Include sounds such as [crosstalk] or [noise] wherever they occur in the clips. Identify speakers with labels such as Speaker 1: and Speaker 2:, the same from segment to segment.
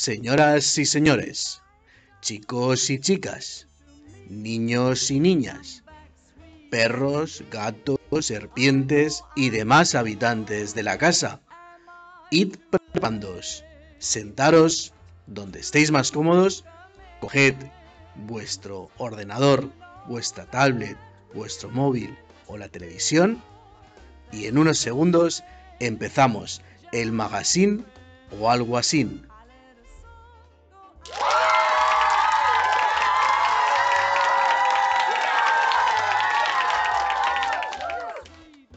Speaker 1: Señoras y señores, chicos y chicas, niños y niñas, perros, gatos, serpientes y demás habitantes de la casa, id preparándoos, sentaros donde estéis más cómodos, coged vuestro ordenador, vuestra tablet, vuestro móvil o la televisión y en unos segundos empezamos el magazine o algo así.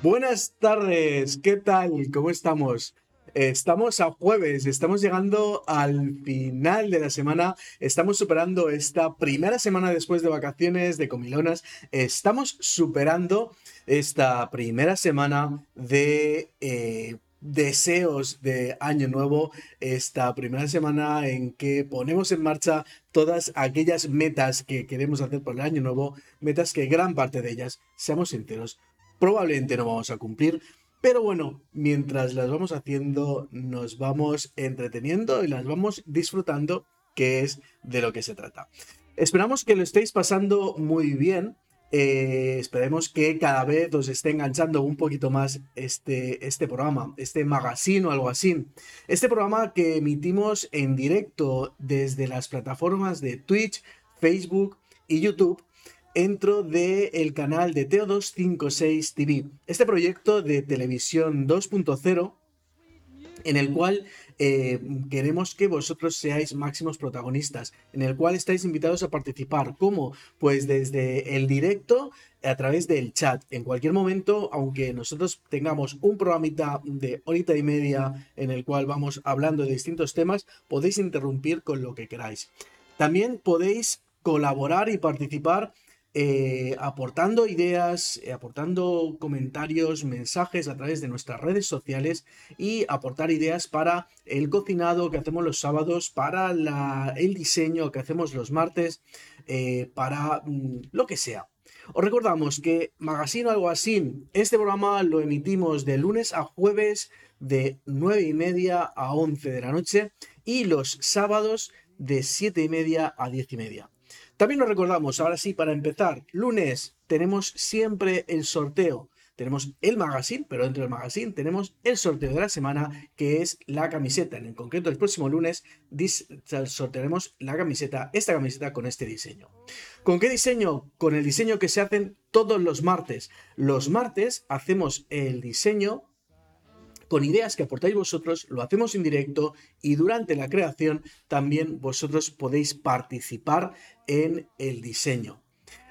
Speaker 1: Buenas tardes, ¿qué tal? ¿Cómo estamos? Estamos a jueves, estamos llegando al final de la semana, estamos superando esta primera semana después de vacaciones, de comilonas, estamos superando esta primera semana de eh, deseos de año nuevo, esta primera semana en que ponemos en marcha todas aquellas metas que queremos hacer por el año nuevo, metas que gran parte de ellas, seamos sinceros, probablemente no vamos a cumplir pero bueno, mientras las vamos haciendo, nos vamos entreteniendo y las vamos disfrutando, que es de lo que se trata. Esperamos que lo estéis pasando muy bien. Eh, esperemos que cada vez os esté enganchando un poquito más este, este programa, este magazine o algo así. Este programa que emitimos en directo desde las plataformas de Twitch, Facebook y YouTube entro del canal de Teo256 TV, este proyecto de televisión 2.0 en el cual eh, queremos que vosotros seáis máximos protagonistas, en el cual estáis invitados a participar. ¿Cómo? Pues desde el directo a través del chat. En cualquier momento, aunque nosotros tengamos un programita de horita y media en el cual vamos hablando de distintos temas, podéis interrumpir con lo que queráis. También podéis colaborar y participar eh, aportando ideas, eh, aportando comentarios, mensajes a través de nuestras redes sociales y aportar ideas para el cocinado que hacemos los sábados, para el diseño que hacemos los martes, eh, para mm, lo que sea. Os recordamos que Magazine o algo así, este programa lo emitimos de lunes a jueves de 9 y media a 11 de la noche y los sábados de 7 y media a 10 y media. También nos recordamos, ahora sí, para empezar, lunes tenemos siempre el sorteo. Tenemos el magazine, pero dentro del magazine tenemos el sorteo de la semana, que es la camiseta. En concreto, el próximo lunes sortearemos la camiseta, esta camiseta con este diseño. ¿Con qué diseño? Con el diseño que se hacen todos los martes. Los martes hacemos el diseño con ideas que aportáis vosotros, lo hacemos en directo y durante la creación también vosotros podéis participar en el diseño.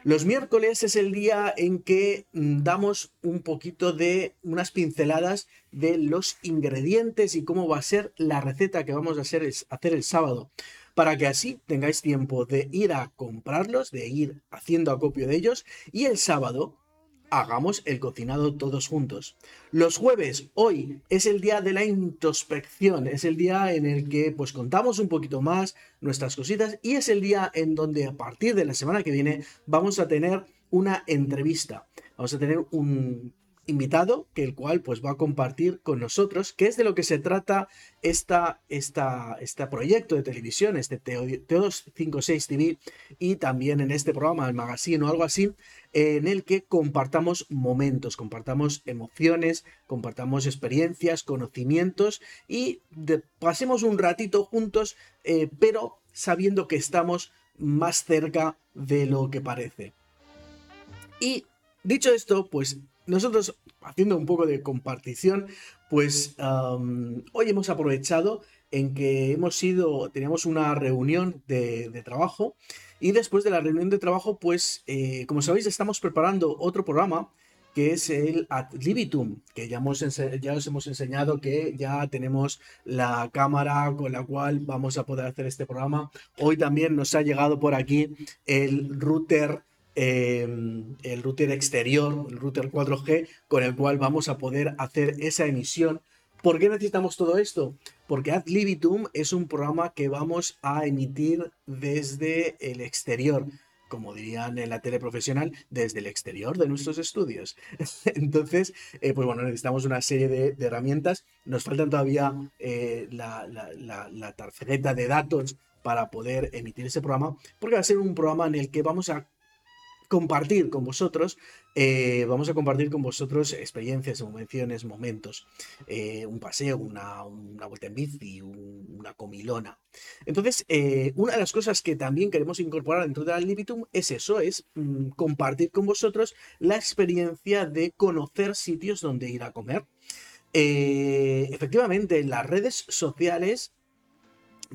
Speaker 1: Los miércoles es el día en que mm, damos un poquito de unas pinceladas de los ingredientes y cómo va a ser la receta que vamos a hacer, hacer el sábado para que así tengáis tiempo de ir a comprarlos, de ir haciendo acopio de ellos y el sábado hagamos el cocinado todos juntos. Los jueves, hoy, es el día de la introspección, es el día en el que pues contamos un poquito más nuestras cositas y es el día en donde a partir de la semana que viene vamos a tener una entrevista. Vamos a tener un invitado, que el cual pues va a compartir con nosotros, qué es de lo que se trata esta, este proyecto de televisión, este Teo256 TV, y también en este programa, el magazine o algo así, en el que compartamos momentos, compartamos emociones, compartamos experiencias, conocimientos y pasemos un ratito juntos, eh, pero sabiendo que estamos más cerca de lo que parece. Y dicho esto, pues nosotros, haciendo un poco de compartición, pues hoy hemos aprovechado en que hemos ido, teníamos una reunión de, trabajo y después de la reunión de trabajo, pues, eh, como sabéis, estamos preparando otro programa que es el Ad Libitum, que ya, os hemos enseñado que ya tenemos la cámara con la cual vamos a poder hacer este programa. Hoy también nos ha llegado por aquí el router Em, el router exterior, el router 4G, con el cual vamos a poder hacer esa emisión. ¿Por qué necesitamos todo esto? Porque Ad Libitum es un programa que vamos a emitir desde el exterior. como dirían en la tele profesional, desde el exterior de nuestros estudios. [laughs] Entonces, eh, pues bueno, necesitamos una serie de, herramientas. Nos faltan todavía eh, la, la tarjeta de datos para poder emitir ese programa, porque va a ser un programa en el que vamos a compartir con vosotros, eh, vamos a compartir con vosotros experiencias, emociones, momentos, eh, un paseo, una, vuelta en bici, una comilona. Entonces, eh, una de las cosas que también queremos incorporar dentro de Libitum es eso, es mm, compartir con vosotros la experiencia de conocer sitios donde ir a comer. efectivamente, en las redes sociales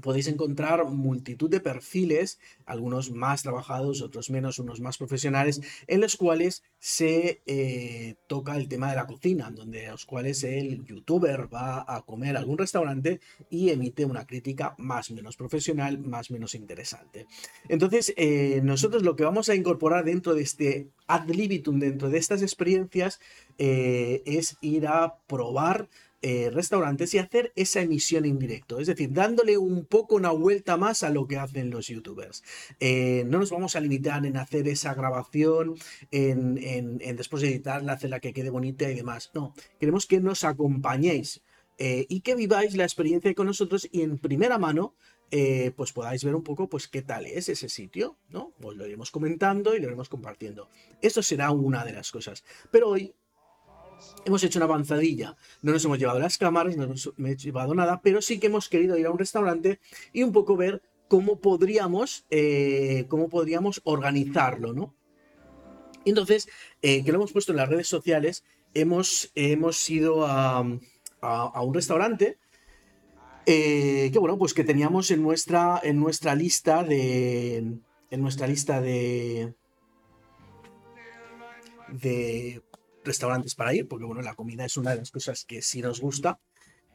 Speaker 1: podéis encontrar multitud de perfiles, algunos más trabajados, otros menos, unos más profesionales, en los cuales se eh, toca el tema de la cocina, donde los cuales el youtuber va a comer a algún restaurante y emite una crítica más o menos profesional, más menos interesante. Entonces, eh, nosotros lo que vamos a incorporar dentro de este ad libitum, dentro de estas experiencias, eh, es ir a probar eh, restaurantes y hacer esa emisión en directo. Es decir, dándole un poco una vuelta más a lo que hacen los youtubers. Eh, no nos vamos a limitar en hacer esa grabación, en, después de editarla, hacerla que quede bonita y demás. No, queremos que nos acompañéis. Eh, y que viváis la experiencia con nosotros y en primera mano pues podáis ver un poco pues qué tal es ese sitio, ¿no? Pues lo iremos comentando y lo iremos compartiendo. Esto será una de las cosas. Pero hoy hemos hecho una avanzadilla. No nos hemos llevado las cámaras, no nos hemos llevado nada, pero sí que hemos querido ir a un restaurante y un poco ver cómo podríamos, eh, cómo podríamos organizarlo, ¿no? Entonces, eh, que lo hemos puesto en las redes sociales, hemos, hemos ido a, un restaurante eh, que, bueno, pues que teníamos en nuestra, en nuestra lista de... En nuestra lista de... De restaurantes para ir, porque bueno, la comida es una de las cosas que sí nos gusta.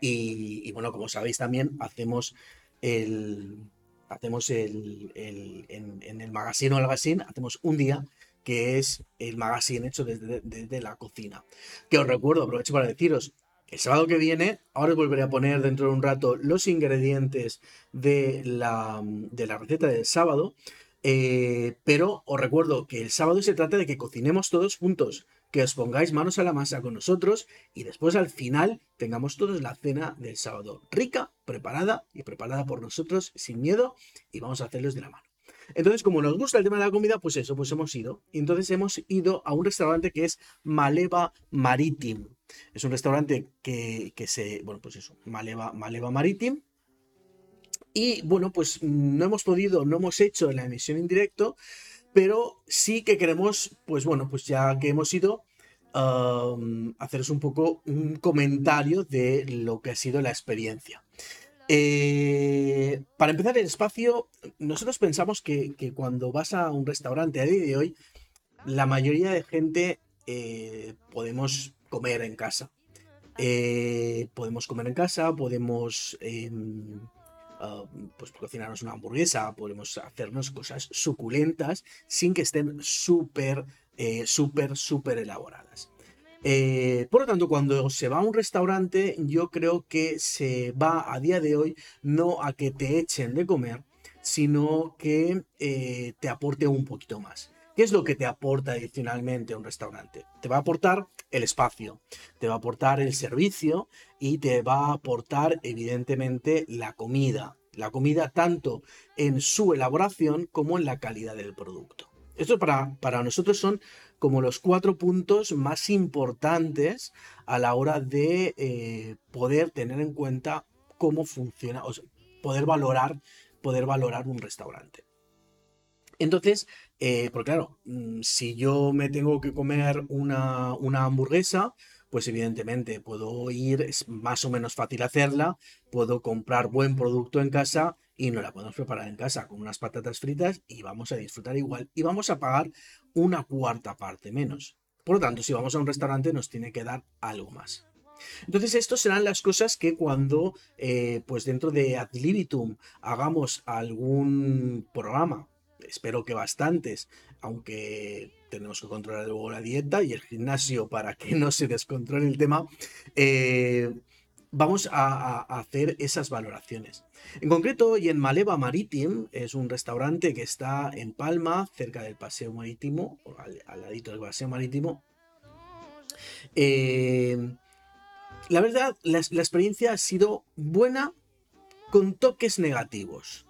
Speaker 1: Y, bueno, como sabéis también, hacemos el. Hacemos el. en, el magazine o el magazine, hacemos un día que es el magazine hecho desde, la cocina. Que os recuerdo, aprovecho para deciros, el sábado que viene, ahora os volveré a poner dentro de un rato los ingredientes de la, de la receta del sábado. Eh, pero os recuerdo que el sábado se trata de que cocinemos todos juntos que os pongáis manos a la masa con nosotros y después al final tengamos todos la cena del sábado rica, preparada y preparada por nosotros sin miedo y vamos a hacerles de la mano. Entonces, como nos gusta el tema de la comida, pues eso, pues hemos ido. Y entonces hemos ido a un restaurante que es Maleva Maritim. Es un restaurante que, se, bueno, pues eso, Maleva, Maleva Maritim. Y bueno, pues no hemos podido, no hemos hecho la emisión en directo, pero sí que queremos, pues bueno, pues ya que hemos ido, haceros un poco un comentario de lo que ha sido la experiencia. Eh, para empezar el espacio, nosotros pensamos que, cuando vas a un restaurante a día de hoy, la mayoría de gente eh, podemos comer en casa. Eh, podemos comer en casa, podemos Ah, pues cocinarnos una hamburguesa, podemos hacernos cosas suculentas sin que estén súper, eh, súper, súper elaboradas. Eh, por lo tanto, cuando se va a un restaurante, yo creo que se va a día de hoy no a que te echen de comer, sino que eh, te aporte un poquito más. ¿Qué es lo que te aporta adicionalmente un restaurante? Te va a aportar el espacio, te va a aportar el servicio y te va a aportar evidentemente la comida. La comida tanto en su elaboración como en la calidad del producto. Esto para, para nosotros son como los cuatro puntos más importantes a la hora de eh, poder tener en cuenta cómo funciona, o poder valorar, poder valorar un restaurante. Entonces, eh, porque claro, mm, si yo me tengo que comer una, hamburguesa, pues evidentemente puedo ir, es más o menos fácil hacerla, puedo comprar buen producto en casa y no la podemos preparar en casa con unas patatas fritas y vamos a disfrutar igual y vamos a pagar una cuarta parte menos. Por lo tanto, si vamos a un restaurante nos tiene que dar algo más. Entonces, estas serán las cosas que cuando, eh, pues dentro de Ad Libitum, hagamos algún programa espero que bastantes, aunque tenemos que controlar luego la dieta y el gimnasio para que no se descontrole el tema. Eh, vamos a, hacer esas valoraciones. En concreto, y en Maleva Marítim, es un restaurante que está en Palma, cerca del Paseo Marítimo, al, ladito del Paseo Marítimo. Eh, la verdad, la, experiencia ha sido buena con toques negativos.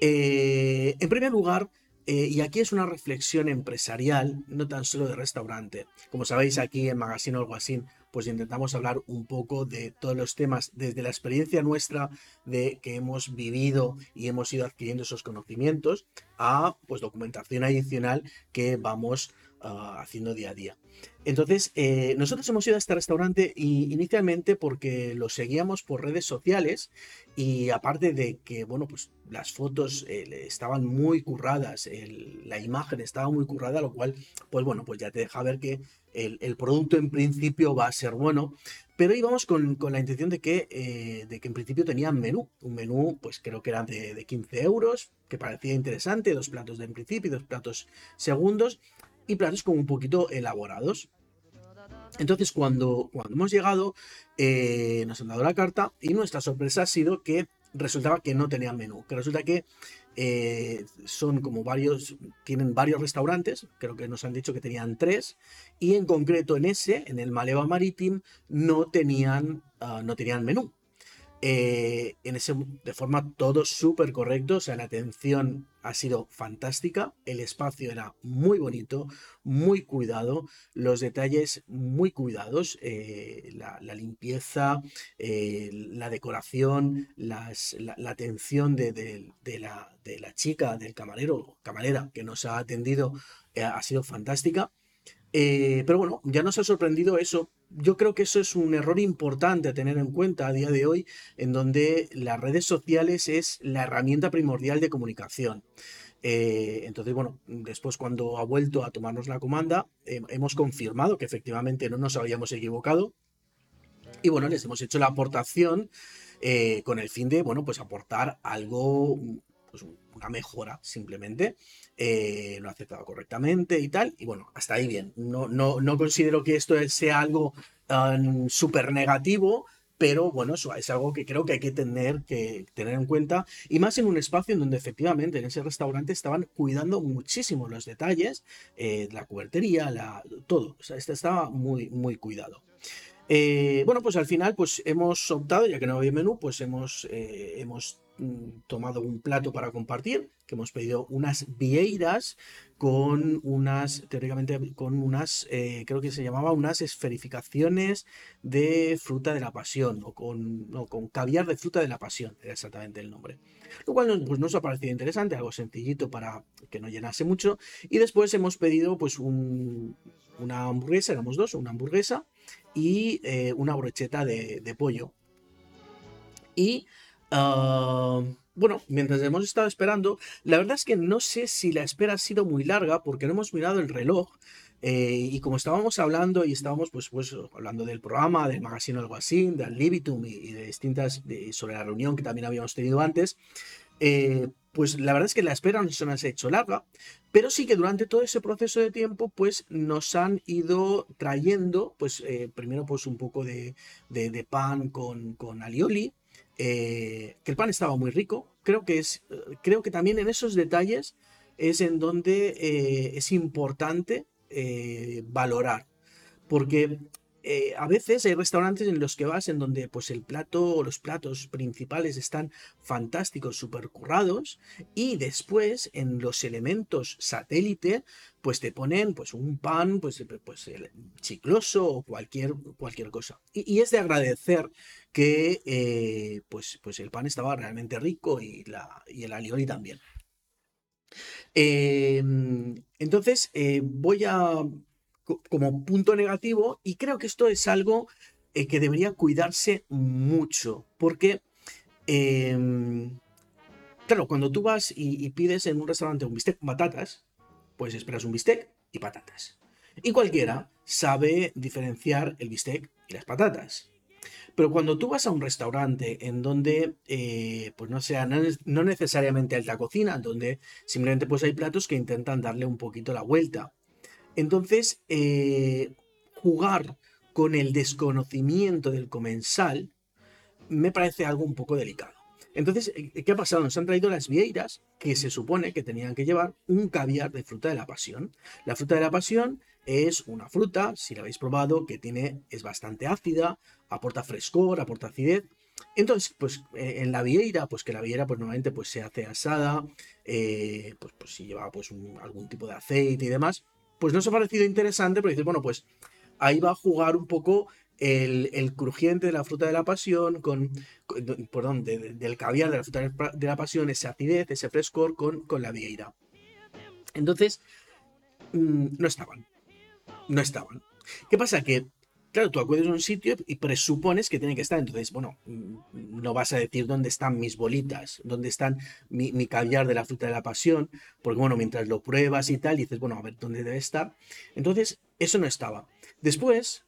Speaker 1: Eh, en primer lugar, eh, y aquí es una reflexión empresarial, no tan solo de restaurante. Como sabéis, aquí en Magazine Alguacín pues intentamos hablar un poco de todos los temas desde la experiencia nuestra de que hemos vivido y hemos ido adquiriendo esos conocimientos a pues documentación adicional que vamos ah, haciendo día a día. Entonces, eh, nosotros hemos ido a este restaurante inicialmente porque lo seguíamos por redes sociales y aparte de que, bueno, pues las fotos eh, estaban muy curradas, la imagen estaba muy currada, lo cual, pues bueno, pues ya te deja ver que el, producto en principio va a ser bueno, pero íbamos con, la intención de que, eh, de que en principio tenían menú, un menú pues creo que eran de, 15 euros, que parecía interesante, dos platos de en principio y dos platos segundos, y platos como un poquito elaborados. Entonces, cuando, cuando hemos llegado, eh, nos han dado la carta y nuestra sorpresa ha sido que resultaba que no tenían menú, que resulta que eh, son como varios, tienen varios restaurantes, creo que nos han dicho que tenían tres, y en concreto en ese, en el Maleva Maritim, no tenían, ah, no tenían menú. Eh, en ese, de forma todo súper correcto, o sea, la atención ha sido fantástica, el espacio era muy bonito, muy cuidado, los detalles muy cuidados, eh, la, limpieza, eh, la decoración, la, atención de, la, de, la, chica, del camarero, camarera que nos ha atendido, ha sido fantástica. pero bueno, ya nos ha sorprendido eso yo creo que eso es un error importante a tener en cuenta a día de hoy, en donde las redes sociales es la herramienta primordial de comunicación. Eh, entonces, bueno, después cuando ha vuelto a tomarnos la comanda, hemos confirmado que efectivamente no nos habíamos equivocado. Y bueno, les hemos hecho la aportación eh, con el fin de, bueno, pues aportar algo, pues una mejora simplemente. Eh, lo ha aceptado correctamente y tal. Y bueno, hasta ahí bien. No, no, no considero que esto sea algo um, súper negativo, pero bueno, eso es algo que creo que hay que tener, que tener en cuenta, y más en un espacio en donde efectivamente en ese restaurante estaban cuidando muchísimo los detalles, eh, la cubertería, la, todo, o sea, este estaba muy, muy cuidado. Eh, bueno, pues al final pues hemos optado, ya que no había menú, pues hemos, hemos tomado un plato para compartir, que hemos pedido unas vieiras con unas, teóricamente, con unas, eh, creo que se llamaba unas esferificaciones de fruta de la pasión, o con, con caviar de fruta de la pasión, era exactamente el nombre. Lo cual pues, nos ha parecido interesante, algo sencillito para que no llenase mucho. Y después hemos pedido pues una hamburguesa, éramos dos, una hamburguesa y eh, una brocheta de pollo. Y Ah, bueno, mientras hemos estado esperando, la verdad es que no sé si la espera ha sido muy larga porque no hemos mirado el reloj. Eh, y como estábamos hablando y estábamos pues, pues hablando del programa, del magazine algo así, del Libitum y, de distintas, sobre la reunión que también habíamos tenido antes, eh, pues la verdad es que la espera no se nos ha hecho larga, pero sí que durante todo ese proceso de tiempo, pues nos han ido trayendo, pues eh, primero pues un poco de, de, pan con, con alioli, eh, que el pan estaba muy rico. Creo que, es, creo que también en esos detalles es en donde eh, es importante eh, valorar. Porque eh, a veces hay restaurantes en los que vas en donde pues el plato o los platos principales están fantásticos, super currados y después en los elementos satélite pues te ponen pues un pan pues, pues chicloso o cualquier, cualquier cosa. Y, es de agradecer que eh, pues, pues el pan estaba realmente rico y, la, y el alioli también. Em, entonces eh, voy a como punto negativo y creo que esto es algo eh, que debería cuidarse mucho porque em, claro cuando tú vas y, pides en un restaurante un bistec con patatas pues esperas un bistec y patatas. Y cualquiera sabe diferenciar el bistec y las patatas. Pero cuando tú vas a un restaurante en donde, eh, pues no sea, no, necesariamente alta cocina, donde simplemente pues hay platos que intentan darle un poquito la vuelta entonces, eh, jugar con el desconocimiento del comensal, me parece algo un poco delicado. Entonces, eh, ¿qué ha pasado? Nos han traído las vieiras que se supone que tenían que llevar un caviar de fruta de la pasión. La fruta de la pasión es una fruta, si la habéis probado, que tiene, es bastante ácida, aporta frescor, aporta acidez. Entonces, pues eh, en la vieira, pues que la vieira pues normalmente pues se hace asada, eh, pues, pues si lleva pues algún tipo de aceite y demás, pues nos ha parecido interesante, pero dices, bueno, pues ahí va a jugar un poco el, crujiente de la fruta de la pasión, con, perdón, del caviar de la fruta de la pasión, esa acidez, ese frescor con, con la vieira. Entonces, mm, no estaban. No estaban. ¿Qué pasa? Que, claro, tú acudes a un sitio y presupones que tiene que estar. Entonces, bueno, mm, no vas a decir dónde están mis bolitas, dónde están mi, mi caviar de la fruta de la pasión, porque, bueno, mientras lo pruebas y tal, dices, bueno, a ver dónde debe estar. Entonces, eso no estaba. Después,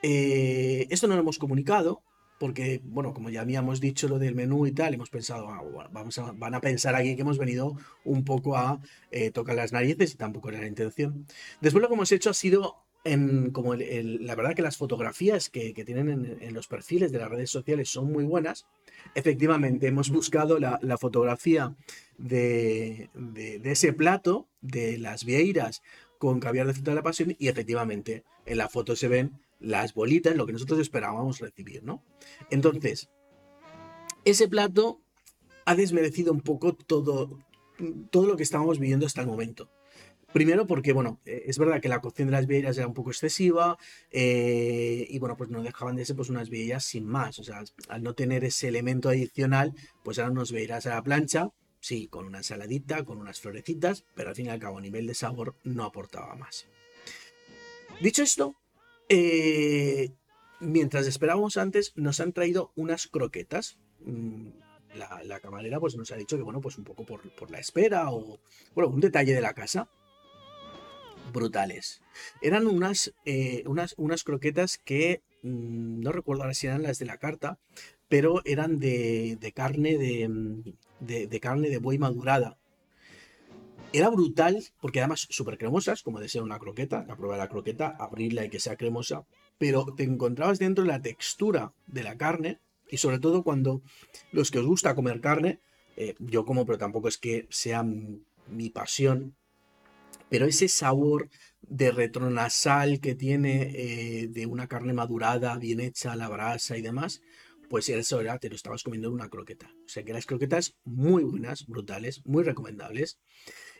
Speaker 1: eh, esto no lo hemos comunicado porque, bueno, como ya habíamos dicho lo del menú y tal, hemos pensado, ah, vamos a, van a pensar aquí que hemos venido un poco a eh, tocar las narices y tampoco era la intención. Después lo que hemos hecho ha sido, en, como la verdad que las fotografías que, tienen en, los perfiles de las redes sociales son muy buenas. Efectivamente, hemos buscado la, fotografía de, ese plato, de las vieiras con caviar de fruta de la pasión y efectivamente en la foto se ven las bolitas, lo que nosotros esperábamos recibir, ¿no? Entonces, ese plato ha desmerecido un poco todo, todo lo que estábamos viviendo hasta el momento. Primero porque, bueno, eh, es verdad que la cocción de las vieiras era un poco excesiva eh, y, bueno, pues no dejaban de ser pues unas vieiras sin más. O sea, al no tener ese elemento adicional, pues eran unas vieiras a la plancha, sí, con una saladita, con unas florecitas, pero al fin y al cabo a nivel de sabor no aportaba más. Dicho esto, eh, mientras esperábamos antes, nos han traído unas croquetas. Mm, la, camarera pues, nos ha dicho que, bueno, pues un poco por, la espera o, bueno, un detalle de la casa. Brutales. Eran unas, eh, unas, unas croquetas que mm, no recuerdo ahora si eran las de la carta, pero eran de, carne de, de, carne de buey madurada. Era brutal, porque además súper cremosas, como de ser una croqueta, la prueba de la croqueta, abrirla y que sea cremosa, pero te encontrabas dentro la textura de la carne, y sobre todo cuando los que os gusta comer carne, eh, yo como, pero tampoco es que sea mi pasión, pero ese sabor de retronasal que tiene eh, de una carne madurada, bien hecha la brasa y demás, pues eso era, te lo estabas comiendo en una croqueta. O sea que las croquetas muy buenas, brutales, muy recomendables.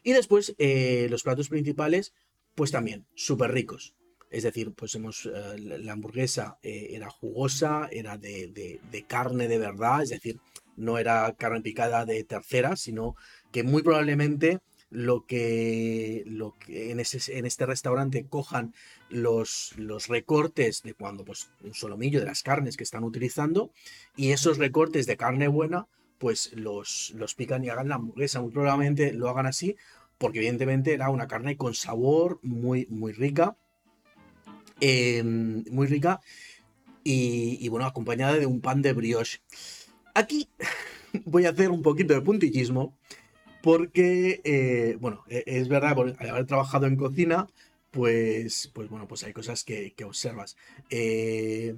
Speaker 1: Y después eh, los platos principales, pues también súper ricos. Es decir, pues hemos, eh, la hamburguesa era jugosa, era de, carne de verdad, es decir, no era carne picada de tercera, sino que muy probablemente lo que, lo que en, ese, en, este restaurante cojan los, los, recortes de cuando, pues, un solomillo de las carnes que están utilizando y esos recortes de carne buena, pues los, los pican y hagan la hamburguesa. Muy probablemente lo hagan así, porque evidentemente era una carne con sabor muy, muy rica. Em, muy rica. Y, bueno, acompañada de un pan de brioche. Aquí [laughs] voy a hacer un poquito de puntillismo. Porque, eh, bueno, e, es verdad, al haber trabajado en cocina, pues, pues bueno, pues hay cosas que, observas. Eh,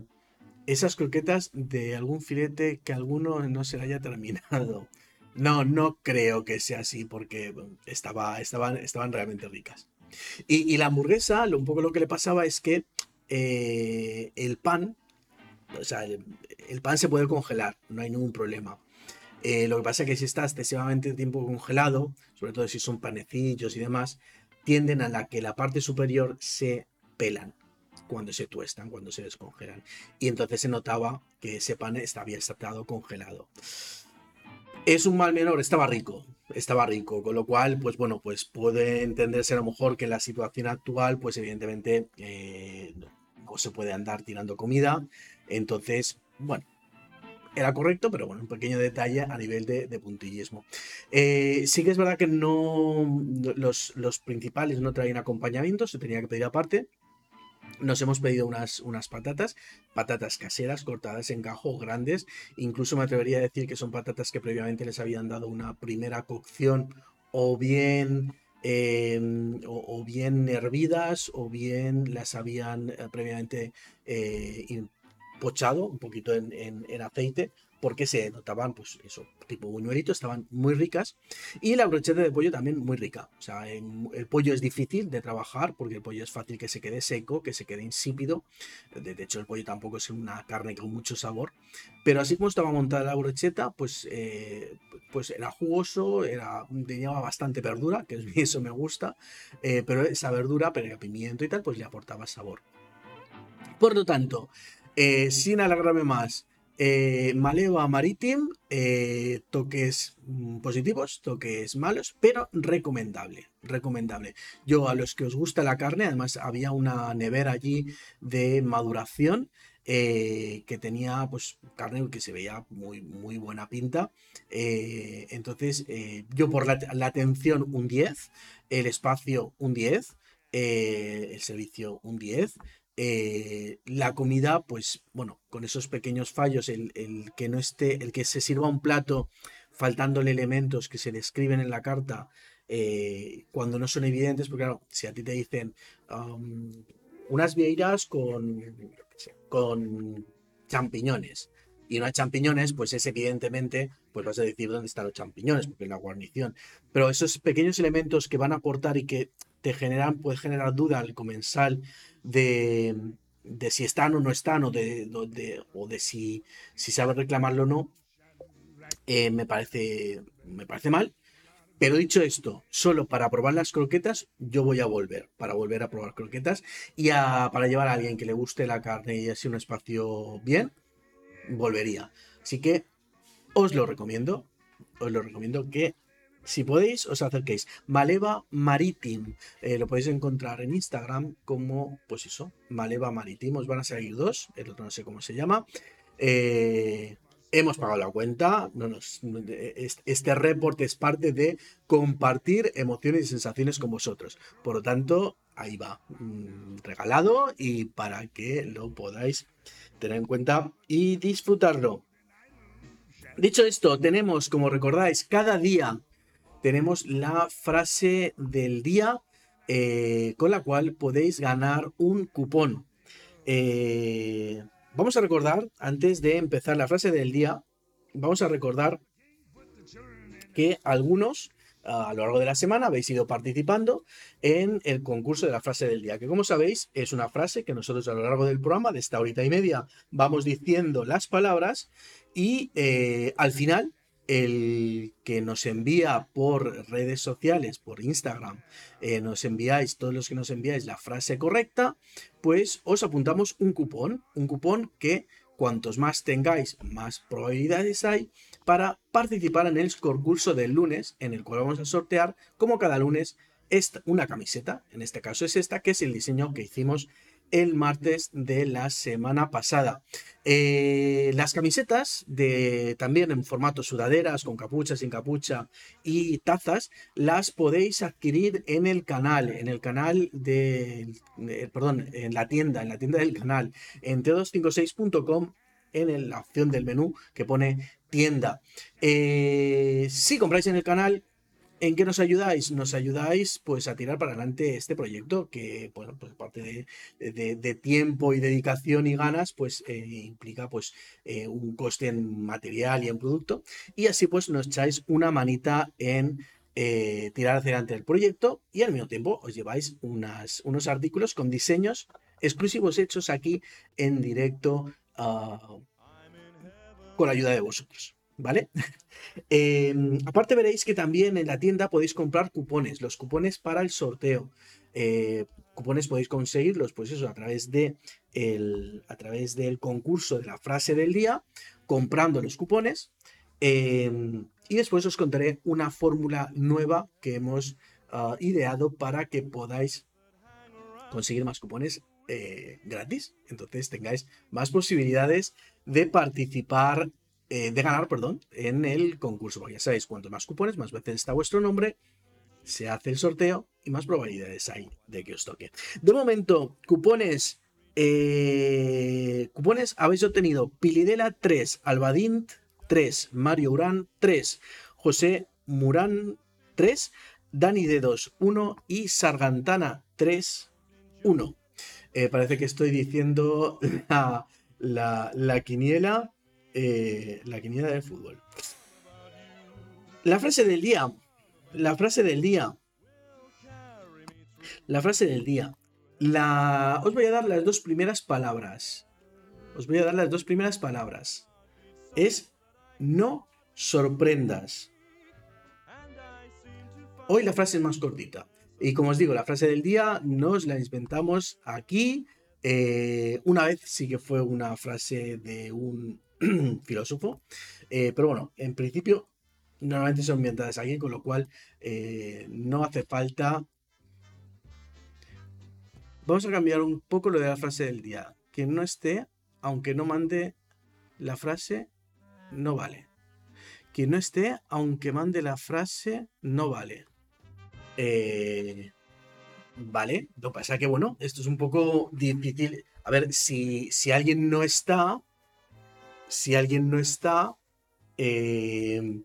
Speaker 1: esas croquetas de algún filete que alguno no se haya terminado. No, no creo que sea así porque estaba, estaban, estaban realmente ricas. Y, la hamburguesa, un poco lo que le pasaba es que eh, el pan, o sea, el, pan se puede congelar, no hay ningún problema. Eh, lo que pasa es que si está excesivamente tiempo congelado, sobre todo si son panecillos y demás, tienden a la que la parte superior se pelan cuando se tuestan, cuando se descongelan. Y entonces se notaba que ese pan estaba, estado congelado. Es un mal menor, estaba rico, estaba rico, con lo cual, pues bueno, pues puede entenderse a lo mejor que la situación actual, pues evidentemente eh, no se puede andar tirando comida, entonces, bueno, era correcto, pero bueno, un pequeño detalle a nivel de, puntillismo. Eh, sí que es verdad que no los, los principales no traían acompañamiento, se tenía que pedir aparte. Nos hemos pedido unas, unas patatas, patatas caseras cortadas en gajo grandes. Incluso me atrevería a decir que son patatas que previamente les habían dado una primera cocción o bien, em, o, bien hervidas o bien las habían eh, previamente eh, pochado, un poquito en aceite, porque se notaban, pues eso, tipo buñuelito, estaban muy ricas. Y la brocheta de pollo también muy rica. O sea, el pollo es difícil de trabajar porque el pollo es fácil que se quede seco, que se quede insípido. De hecho, el pollo tampoco es una carne con mucho sabor. Pero así como estaba montada la brocheta, pues, eh, pues era jugoso, era, tenía bastante verdura, que eso me gusta. Eh, pero esa verdura, pero el pimiento y tal, pues le aportaba sabor. Por lo tanto, eh, sin alargarme más, eh, Maleva Maritim, eh, toques mm, positivos, toques malos, pero recomendable, recomendable. Yo a los que os gusta la carne, además había una nevera allí de maduración eh, que tenía pues carne que se veía muy, muy buena pinta. entonces yo por la, la, atención un 10, el espacio un 10, el servicio un 10, eh, la comida, pues bueno, con esos pequeños fallos, el, que no esté, el que se sirva un plato faltándole elementos que se describen en la carta eh, cuando no son evidentes, porque claro, si a ti te dicen unas vieiras con, con champiñones y no hay champiñones, pues es evidentemente, pues vas a decir dónde están los champiñones, porque es la guarnición. Pero esos pequeños elementos que van a aportar y que generan, puede generar duda al comensal de, si están o no están, o de, o de si, si sabe reclamarlo o no, eh, me, parece, me parece mal. Pero dicho esto, solo para probar las croquetas, yo voy a volver, para volver a probar croquetas y para llevar a alguien que le guste la carne y así un espacio bien, volvería. Así que os lo recomiendo, os lo recomiendo que si podéis, os acerquéis. Maleva Maritim. Eh, lo podéis encontrar en Instagram como, pues eso, Maleva Maritim. Os van a salir dos. El otro no sé cómo se llama. Eh, hemos pagado la cuenta. No nos, este report es parte de compartir emociones y sensaciones con vosotros. Por lo tanto, ahí va. Mm, regalado y para que lo podáis tener en cuenta y disfrutarlo. Dicho esto, tenemos, como recordáis, cada día tenemos la frase del día eh, con la cual podéis ganar un cupón. Eh, vamos a recordar, antes de empezar la frase del día, vamos a recordar que algunos a lo largo de la semana habéis ido participando en el concurso de la frase del día, que como sabéis es una frase que nosotros a lo largo del programa, de esta horita y media, vamos diciendo las palabras y eh, al final el que nos envía por redes sociales, por Instagram, eh, nos enviáis, todos los que nos enviáis la frase correcta, pues os apuntamos un cupón, un cupón que cuantos más tengáis, más probabilidades hay para participar en el concurso del lunes, en el cual vamos a sortear, como cada lunes, esta, una camiseta, en este caso es esta, que es el diseño que hicimos el martes de la semana pasada. Eh, las camisetas de también en formato sudaderas, con capucha, sin capucha y tazas, las podéis adquirir en el canal, en el canal de, perdón, en la tienda, en la tienda del canal, en t256.com en la opción del menú que pone tienda. Eh, si compráis en el canal, ¿En qué nos ayudáis? Nos ayudáis pues a tirar para adelante este proyecto que, bueno, pues parte de, tiempo y dedicación y ganas, pues eh, implica pues eh, un coste en material y en producto. Y así pues nos echáis una manita en eh, tirar hacia adelante el proyecto y al mismo tiempo os lleváis unas, unos artículos con diseños exclusivos hechos aquí en directo ah, con la ayuda de vosotros. ¿Vale? [laughs] Em, aparte veréis que también en la tienda podéis comprar cupones, los cupones para el sorteo. Eh, cupones podéis conseguirlos, pues eso, a través, de el, a través del concurso de la frase del día, comprando los cupones. Em, y después os contaré una fórmula nueva que hemos ah, ideado para que podáis conseguir más cupones eh, gratis. Entonces tengáis más posibilidades de participar eh, de ganar, perdón, en el concurso. Porque ya sabéis, cuanto más cupones, más veces está vuestro nombre, se hace el sorteo y más probabilidades hay de que os toque. De momento, cupones. Eh, cupones habéis obtenido Pilidela 3, Albadint 3, Mario Urán 3, José Murán 3, Dani Dedos 1 y Sargantana 3, 1. Eh, parece que estoy diciendo [laughs] la, la quiniela, eh, la quiniela del fútbol. La frase del día, la frase del día, la frase del día. La, os voy a dar las dos primeras palabras. Os voy a dar las dos primeras palabras. Es no sorprendas. Hoy la frase es más cortita. Y como os digo, la frase del día nos la inventamos aquí. Eh, una vez sí que fue una frase de un [clears throat] filósofo. Eh, pero bueno, en principio normalmente son inventadas aquí, con lo cual eh, no hace falta. Vamos a cambiar un poco lo de la frase del día. Quien no esté, aunque no mande la frase, no vale. Quien no esté, aunque mande la frase, no vale. Eh, vale, lo que pasa que, bueno, esto es un poco difícil. A ver, si, si alguien no está, si alguien no está, eh,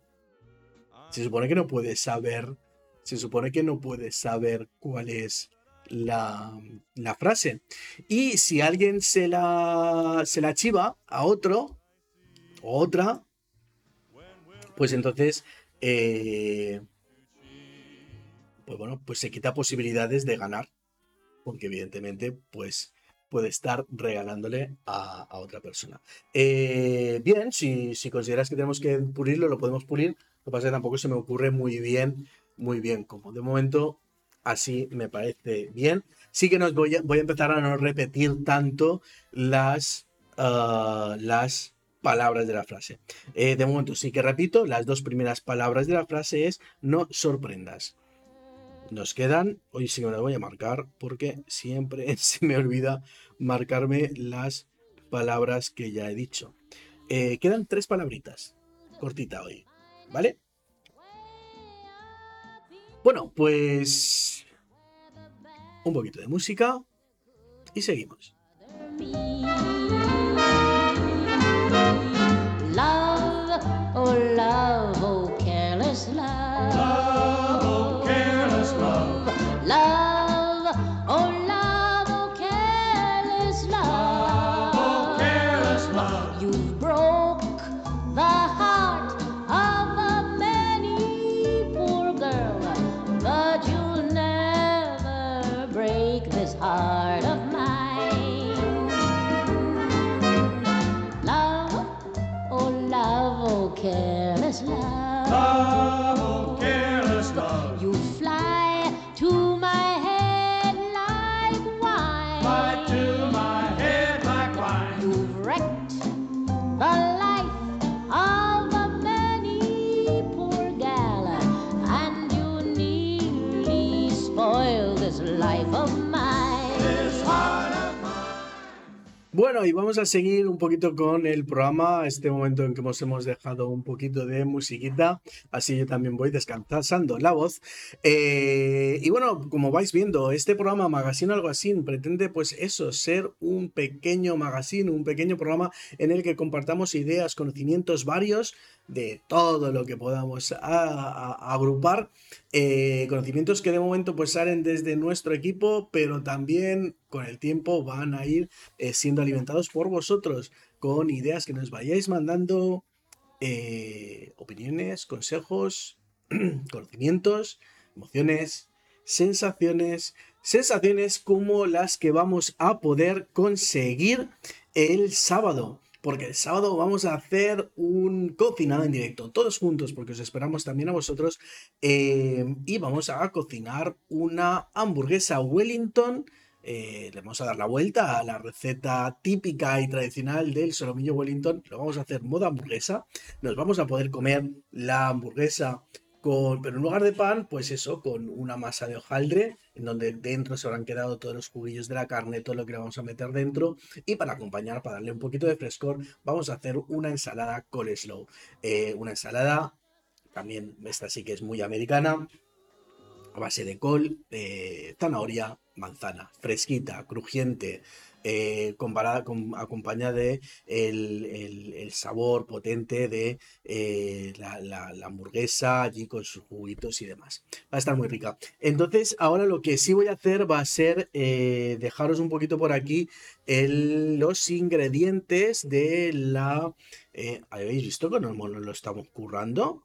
Speaker 1: se supone que no puede saber, se supone que no puede saber cuál es la, la frase. Y si alguien se la, se la chiva a otro o otra, pues entonces eh, pues bueno, pues se quita posibilidades de ganar, porque evidentemente, pues puede estar regalándole a, otra persona. Eh, bien, si, consideras que tenemos que pulirlo, lo podemos pulir. Lo que pasa es que tampoco se me ocurre muy bien, muy bien como. De momento, así me parece bien. Sí que nos voy a, voy a empezar a no repetir tanto las, ah, las palabras de la frase. Eh, de momento sí que repito, las dos primeras palabras de la frase es no sorprendas. Nos quedan, hoy sí me lo voy a marcar porque siempre [laughs] se me olvida marcarme las palabras que ya he dicho. Eh, quedan tres palabritas, cortita hoy, ¿vale? Bueno, pues un poquito de música y seguimos. Bueno, y vamos a seguir un poquito con el programa, este momento en que nos hemos dejado un poquito de musiquita, así yo también voy descansando la voz. Eh, y bueno, como vais viendo, este programa Magazine Algo Así pretende pues eso, ser un pequeño magazine, un pequeño programa en el que compartamos ideas, conocimientos varios de todo lo que podamos agrupar. Eh, conocimientos que de momento pues salen desde nuestro equipo, pero también con el tiempo van a ir eh, siendo alimentados por vosotros con ideas que nos vayáis mandando, eh, opiniones, consejos, [clears throat] conocimientos, emociones, sensaciones, sensaciones como las que vamos a poder conseguir el sábado porque el sábado vamos a hacer un cocinado en directo, todos juntos, porque os esperamos también a vosotros, eh, y vamos a cocinar una hamburguesa Wellington. Eh, le vamos a dar la vuelta a la receta típica y tradicional del solomillo Wellington. Lo vamos a hacer moda hamburguesa. Nos vamos a poder comer la hamburguesa pero en lugar de pan, pues eso, con una masa de hojaldre, en donde dentro se habrán quedado todos los juguillos de la carne, todo lo que vamos a meter dentro. Y para acompañar, para darle un poquito de frescor, vamos a hacer una ensalada coleslaw. Eh, una ensalada, también esta sí que es muy americana, a base de col, zanahoria, manzana, fresquita, crujiente, eh, comparada, con, acompañada de el, sabor potente de eh, la, hamburguesa allí con sus juguitos y demás. Va a estar muy rica. Entonces, ahora lo que sí voy a hacer va a ser eh, dejaros un poquito por aquí los ingredientes de la... ¿Habéis visto que no lo estamos currando?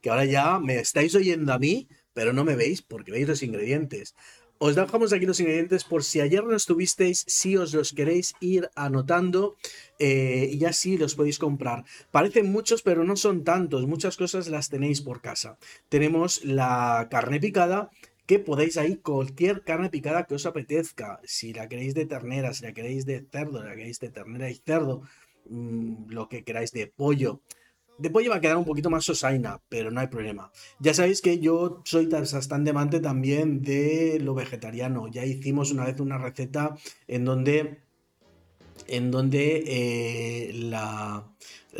Speaker 1: Que ahora ya me estáis oyendo a mí, pero no me veis porque veis los ingredientes. Os dejamos aquí los ingredientes por si ayer no estuvisteis, si os los queréis ir anotando eh, y así los podéis comprar. Parecen muchos, pero no son tantos. Muchas cosas las tenéis por casa. Tenemos la carne picada, que podéis ahí cualquier carne picada que os apetezca. Si la queréis de ternera, si la queréis de cerdo, si la queréis de ternera y cerdo, mm, lo que queráis de pollo. De pollo va a quedar un poquito más sosaina, pero no hay problema. Ya sabéis que yo soy bastante amante también de lo vegetariano. Ya hicimos una vez una receta en donde en donde eh,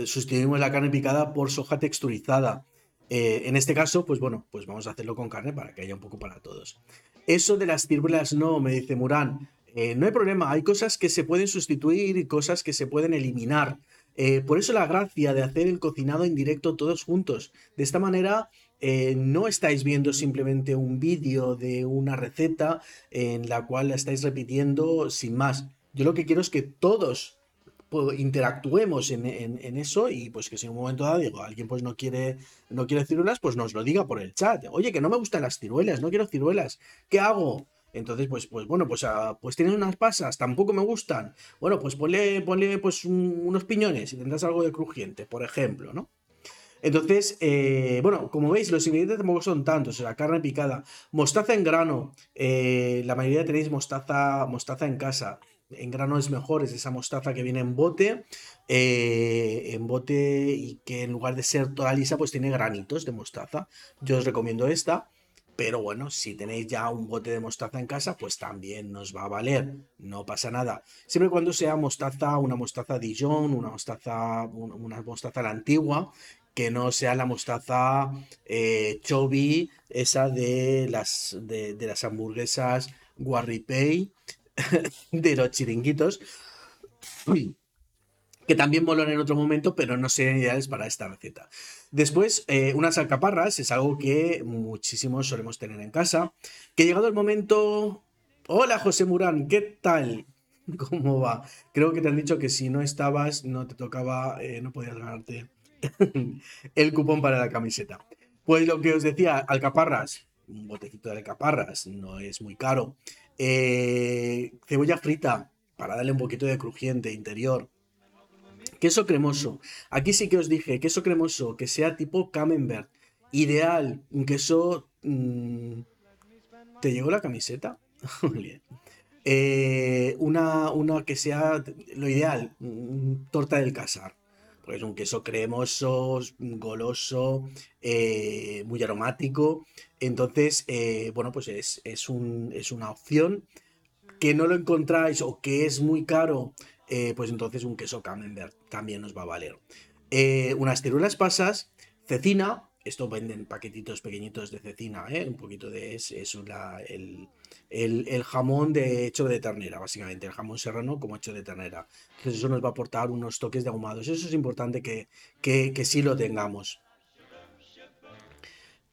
Speaker 1: sustituimos la carne picada por soja texturizada. Eh, en este caso, pues bueno, pues vamos a hacerlo con carne para que haya un poco para todos. Eso de las ciruelas no, me dice Murán. Eh, no hay problema, hay cosas que se pueden sustituir y cosas que se pueden eliminar. Eh, por eso la gracia de hacer el cocinado en directo todos juntos. De esta manera eh, no estáis viendo simplemente un vídeo de una receta en la cual la estáis repitiendo sin más. Yo lo que quiero es que todos pues, interactuemos en, eso y pues que si en un momento dado digo, alguien pues no quiere, no quiere ciruelas, pues nos lo diga por el chat. Oye, que no me gustan las ciruelas, no quiero ciruelas. ¿Qué hago? Entonces, pues, pues bueno, pues, ah, pues tienes unas pasas, tampoco me gustan. Bueno, pues ponle, ponle pues unos piñones y tendrás algo de crujiente, por ejemplo, ¿no? Entonces, eh, bueno, como veis, los ingredientes tampoco son tantos. O sea, carne picada, mostaza en grano. Eh, la mayoría tenéis mostaza, mostaza en casa. En grano es mejor, es esa mostaza que viene en bote. Eh, en bote y que en lugar de ser toda lisa, pues tiene granitos de mostaza. Yo os recomiendo esta. Pero bueno, si tenéis ya un bote de mostaza en casa, pues también nos va a valer, no pasa nada. Siempre y cuando sea mostaza, una mostaza Dijon, una mostaza, una mostaza la antigua, que no sea la mostaza eh, esa de las, de, de las hamburguesas Guarripei, [laughs] de los chiringuitos. [clears throat] Uy, que también molan en otro momento, pero no serían ideales para esta receta. Después, eh, unas alcaparras es algo que muchísimos solemos tener en casa. Que llegado el momento... Hola José Murán, ¿qué tal? [laughs] ¿Cómo va? Creo que te han dicho que si no estabas, no te tocaba, eh, no podías ganarte [laughs] el cupón para la camiseta. Pues lo que os decía, alcaparras, un botecito de alcaparras, no es muy caro. Eh, cebolla frita, para darle un poquito de crujiente interior. Queso cremoso. Aquí sí que os dije, queso cremoso, que sea tipo camembert. Ideal, un queso... Mm, ¿Te llegó la camiseta? [laughs] eh, una, una que sea lo ideal, torta del casar. Pues un queso cremoso, goloso, eh, muy aromático. Entonces, eh, bueno, pues es, es, un, es una opción que no lo encontráis o que es muy caro eh, pues entonces un queso camembert también nos va a valer. Eh, unas ciruelas pasas, cecina, esto venden paquetitos pequeñitos de cecina, ¿eh? un poquito de es, el, jamón de hecho de ternera, básicamente, el jamón serrano como hecho de ternera. Entonces eso nos va a aportar unos toques de ahumados. Eso es importante que, que, que sí lo tengamos.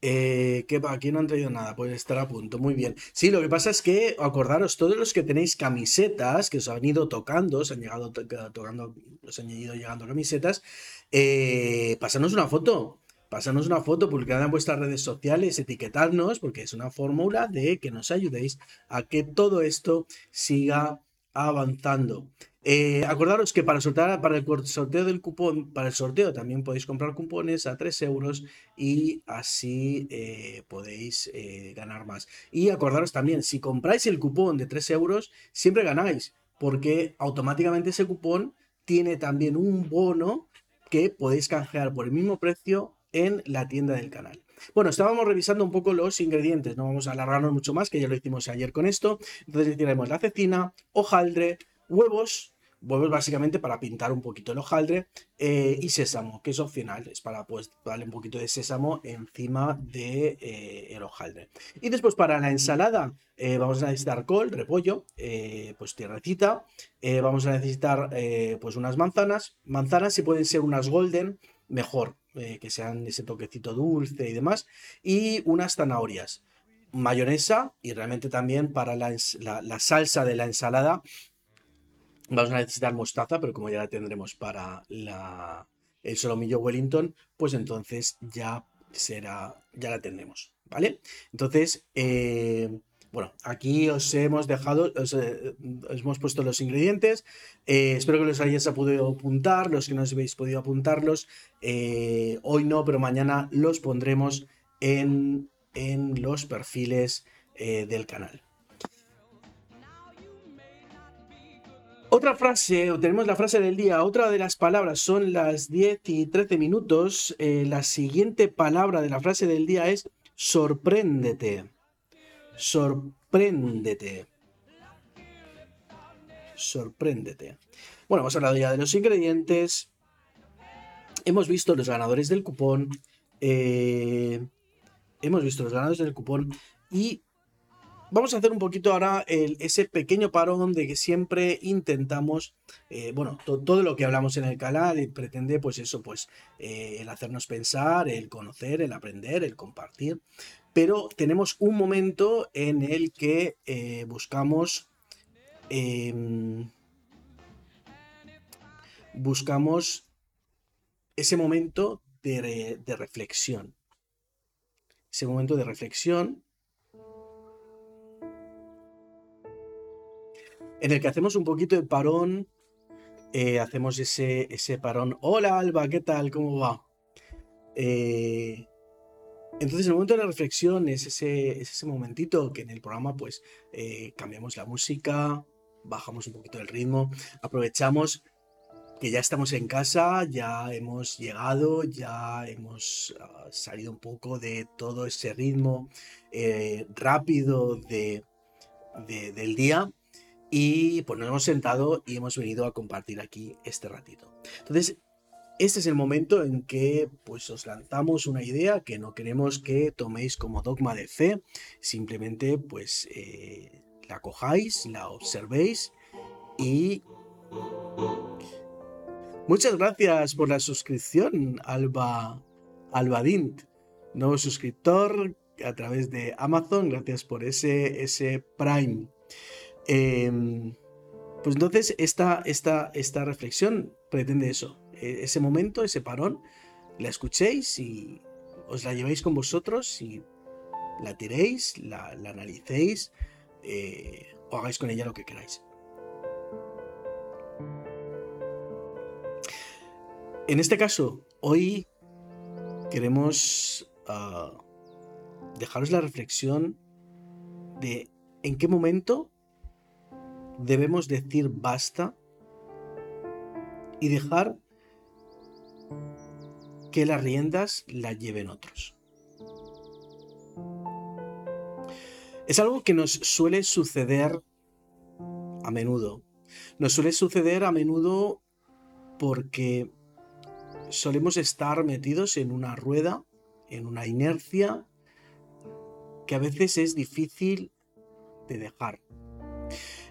Speaker 1: Eh. Aquí no han traído nada, puede estar a punto, muy bien. Sí, lo que pasa es que, acordaros, todos los que tenéis camisetas, que os han ido tocando, os han llegado tocando, os han ido llegando camisetas, eh, una foto, pásanos una foto, publicada en vuestras redes sociales, etiquetadnos, porque es una fórmula de que nos ayudéis a que todo esto siga avanzando. Eh, acordaros que para, soltar, para el sorteo del cupón, para el sorteo también podéis comprar cupones a 3 euros y así eh, podéis eh, ganar más. Y acordaros también, si compráis el cupón de 3 euros, siempre ganáis, porque automáticamente ese cupón tiene también un bono que podéis canjear por el mismo precio en la tienda del canal. Bueno, estábamos revisando un poco los ingredientes, no vamos a alargarnos mucho más, que ya lo hicimos ayer con esto. Entonces tenemos la cecina, hojaldre, huevos, Huevos básicamente para pintar un poquito el hojaldre eh, y sésamo, que es opcional, es para pues darle un poquito de sésamo encima de eh, el hojaldre. Y después para la ensalada vamos a necesitar col, repollo, pues tierrecita, vamos a necesitar pues unas manzanas, manzanas si pueden ser unas golden, mejor, que sean ese toquecito dulce y demás, y unas zanahorias mayonesa y realmente también para la, salsa de la ensalada vamos a necesitar mostaza, pero como ya la tendremos para la, el solomillo Wellington, pues entonces ya será, ya la tendremos, ¿vale? Entonces, eh, bueno, aquí os hemos dejado, os, eh, hemos puesto los ingredientes. Eh, espero que los hayáis podido apuntar, los que no os habéis podido apuntarlos. hoy no, pero mañana los pondremos en en los perfiles eh, del canal. Otra frase, tenemos la frase del día, otra de las palabras son las 10 y 13 minutos. Eh, la siguiente palabra de la frase del día es sorpréndete. Sorpréndete. Sorpréndete. Bueno, hemos hablado ya de los ingredientes. Hemos visto los ganadores del cupón. Eh, hemos visto los ganadores del cupón y vamos a hacer un poquito ahora ese pequeño parón de que siempre intentamos, eh, bueno, todo lo que hablamos en el canal pretende pues eso, pues eh, el hacernos pensar, el conocer, el aprender, el compartir, pero tenemos un momento en el que eh, buscamos... Em, buscamos ese momento de reflexión ese momento de reflexión en el que hacemos un poquito de parón, eh, hacemos ese, ese parón, hola Alba, ¿qué tal? ¿Cómo va? Eh, entonces el momento de la reflexión es ese, momentito que en el programa pues eh, cambiamos la música, bajamos un poquito el ritmo, aprovechamos que ya estamos en casa, ya hemos llegado, ya hemos ah, salido un poco de todo ese ritmo eh, rápido de, del día y pues nos hemos sentado y hemos venido a compartir aquí este ratito. Entonces, este es el momento en que pues os lanzamos una idea que no queremos que toméis como dogma de fe, simplemente pues eh, la cojáis, la observéis y Muchas gracias por la suscripción, Alba Albadint, nuevo suscriptor a través de Amazon. Gracias por ese, ese Prime. Em, pues entonces esta, esta, esta reflexión pretende eso, ese momento, ese parón, la escuchéis y os la llevéis con vosotros y la tiréis, la, analicéis eh, o hagáis con ella lo que queráis. En este caso, hoy queremos ah, dejaros la reflexión de en qué momento debemos decir basta y dejar que las riendas las lleven otros. Es algo que nos suele suceder a menudo. Nos suele suceder a menudo porque solemos estar metidos en una rueda, en una inercia que a veces es difícil de dejar.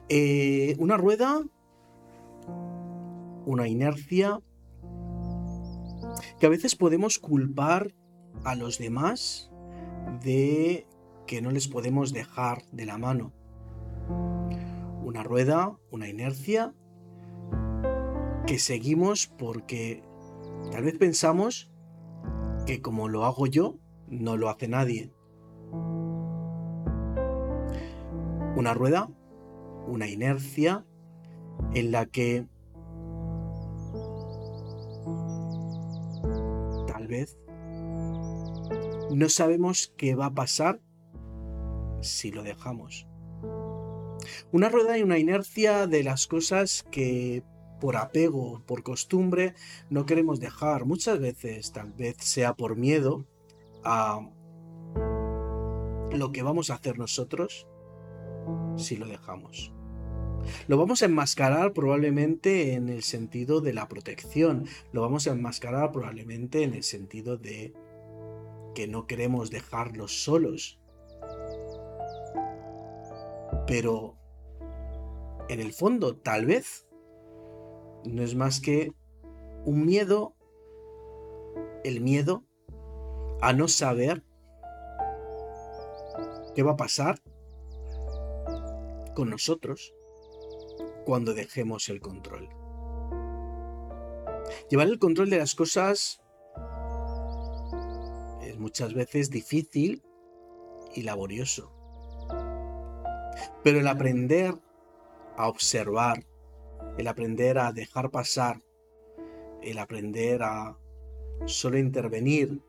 Speaker 1: Eh, una rueda, una inercia que a veces podemos culpar a los demás de que no les podemos dejar de la mano. Una rueda, una inercia que seguimos porque Tal vez pensamos que como lo hago yo, no lo hace nadie. Una rueda, una inercia en la que vez no sabemos qué va a pasar si lo dejamos. Una rueda y una inercia de las cosas que por apego, por costumbre, no queremos dejar. Muchas veces, tal vez sea por miedo a lo que vamos a hacer nosotros si lo dejamos. Lo vamos a enmascarar probablemente en el sentido de la protección. Lo vamos a enmascarar probablemente en el sentido de que no queremos dejarlos solos. Pero en el fondo, tal vez, no es más que un miedo, el miedo a no saber qué va a pasar con nosotros cuando dejemos el control. Llevar el control de las cosas es muchas veces difícil y laborioso. Pero el aprender a observar, el aprender a dejar pasar, el aprender a solo intervenir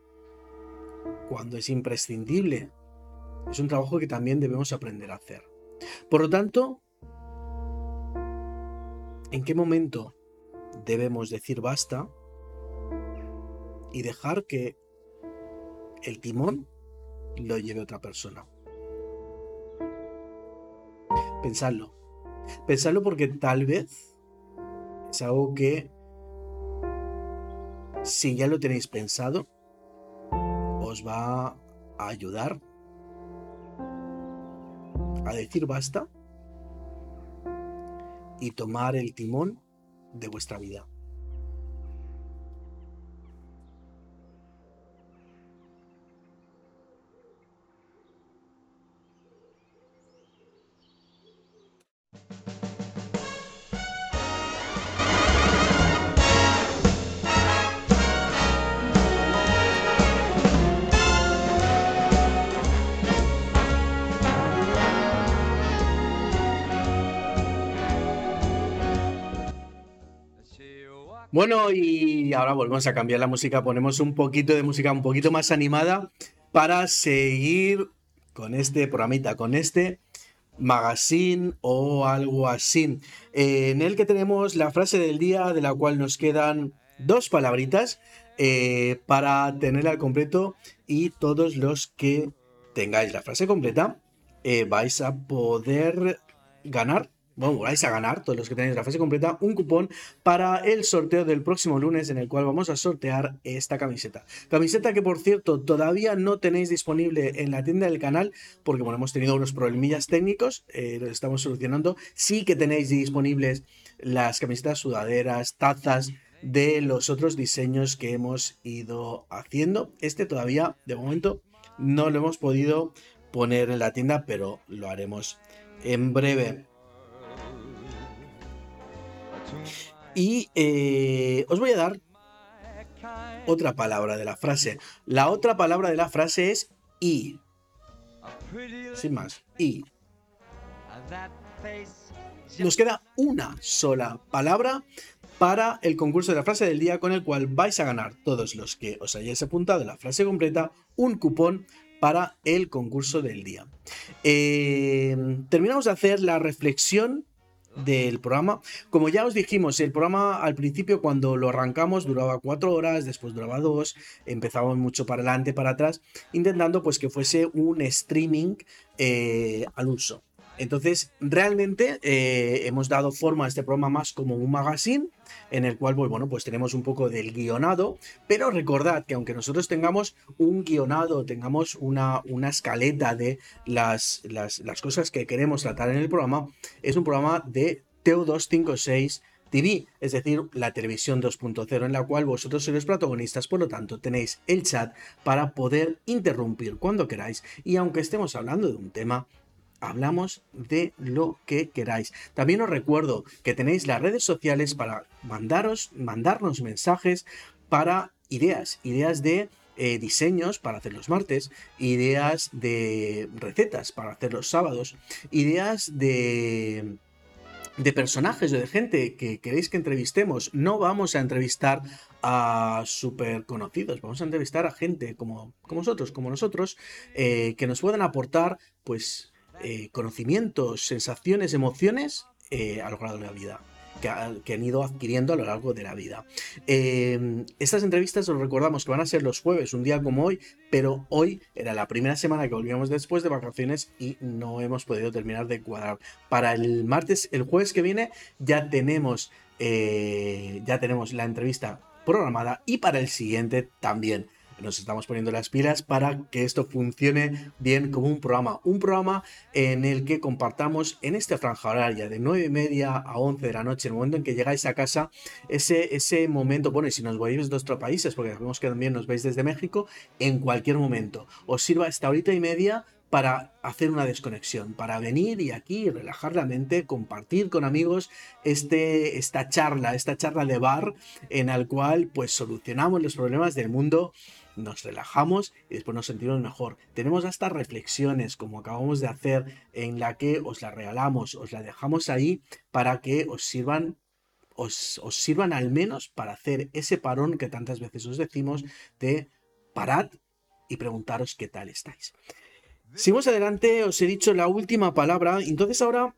Speaker 1: cuando es imprescindible, es un trabajo que también debemos aprender a hacer. Por lo tanto, ¿en qué momento debemos decir basta y dejar que el timón lo lleve otra persona? Pensadlo. Pensadlo porque tal vez es algo que, si ya lo tenéis pensado, os va a ayudar a decir basta y tomar el timón de vuestra vida. Bueno, y ahora volvemos a cambiar la música, ponemos un poquito de música un poquito más animada para seguir con este programita, con este magazine o algo así. en el que tenemos la frase del día, de la cual nos quedan dos palabritas eh, para tenerla al completo y todos los que tengáis la frase completa eh, vais a poder ganar bueno, vais a ganar, todos los que tenéis la fase completa, un cupón para el sorteo del próximo lunes en el cual vamos a sortear esta camiseta. Camiseta que por cierto todavía no tenéis disponible en la tienda del canal porque bueno, hemos tenido unos problemillas técnicos, eh, los estamos solucionando. Sí que tenéis disponibles las camisetas sudaderas, tazas de los otros diseños que hemos ido haciendo. Este todavía, de momento, no lo hemos podido poner en la tienda, pero lo haremos en breve. Y eh, os voy a dar otra palabra de la frase. La otra palabra de la frase es y. Sin más, y. Nos queda una sola palabra para el concurso de la frase del día con el cual vais a ganar todos los que os hayáis apuntado la frase completa un cupón para el concurso del día. Eh, terminamos de hacer la reflexión del programa. Como ya os dijimos, el programa al principio cuando lo arrancamos duraba cuatro horas, después duraba dos, empezábamos mucho para adelante, para atrás, intentando pues que fuese un streaming eh, al uso. Entonces, realmente eh, hemos dado forma a este programa más como un magazine en el cual, pues, bueno, pues tenemos un poco del guionado, pero recordad que aunque nosotros tengamos un guionado, tengamos una, una escaleta de las, las, cosas que queremos tratar en el programa, es un programa de TEO256 TV, es decir, la televisión 2.0 en la cual vosotros sois protagonistas, por lo tanto tenéis el chat para poder interrumpir cuando queráis. Y aunque estemos hablando de un tema, hablamos de lo que queráis. También os recuerdo que tenéis las redes sociales para mandaros, mandarnos mensajes para ideas, ideas de eh, diseños para hacer los martes, ideas de recetas para hacer los sábados, ideas de de personajes o de gente que queréis que entrevistemos. No vamos a entrevistar a súper conocidos, vamos a entrevistar a gente como, como vosotros, como nosotros, eh, que nos puedan aportar pues eh, conocimientos, sensaciones, emociones eh, a lo largo de la vida. que, han ido adquiriendo a lo largo de la vida. Em, estas entrevistas os recordamos que van a ser los jueves, un día como hoy, pero hoy era la primera semana que volvíamos después de vacaciones y no hemos podido terminar de cuadrar. Para el martes, el jueves que viene, ya tenemos, eh, ya tenemos la entrevista programada y para el siguiente también nos estamos poniendo las pilas para que esto funcione bien como un programa. Un programa en el que compartamos en esta franja horaria de 9 y media a 11 de la noche, el momento en que llegáis a casa, ese, ese momento, bueno, y si nos veis de otros países, porque sabemos que también nos veis desde México, en cualquier momento, os sirva esta horita y media para hacer una desconexión, para venir y aquí relajar la mente, compartir con amigos este, esta charla, esta charla de bar en la cual pues solucionamos los problemas del mundo nos relajamos y después nos sentimos mejor. Tenemos hasta reflexiones como acabamos de hacer en la que os la regalamos, os la dejamos ahí para que os sirvan os, os sirvan al menos para hacer ese parón que tantas veces os decimos de parad y preguntaros qué tal estáis. Seguimos adelante, os he dicho la última palabra, entonces ahora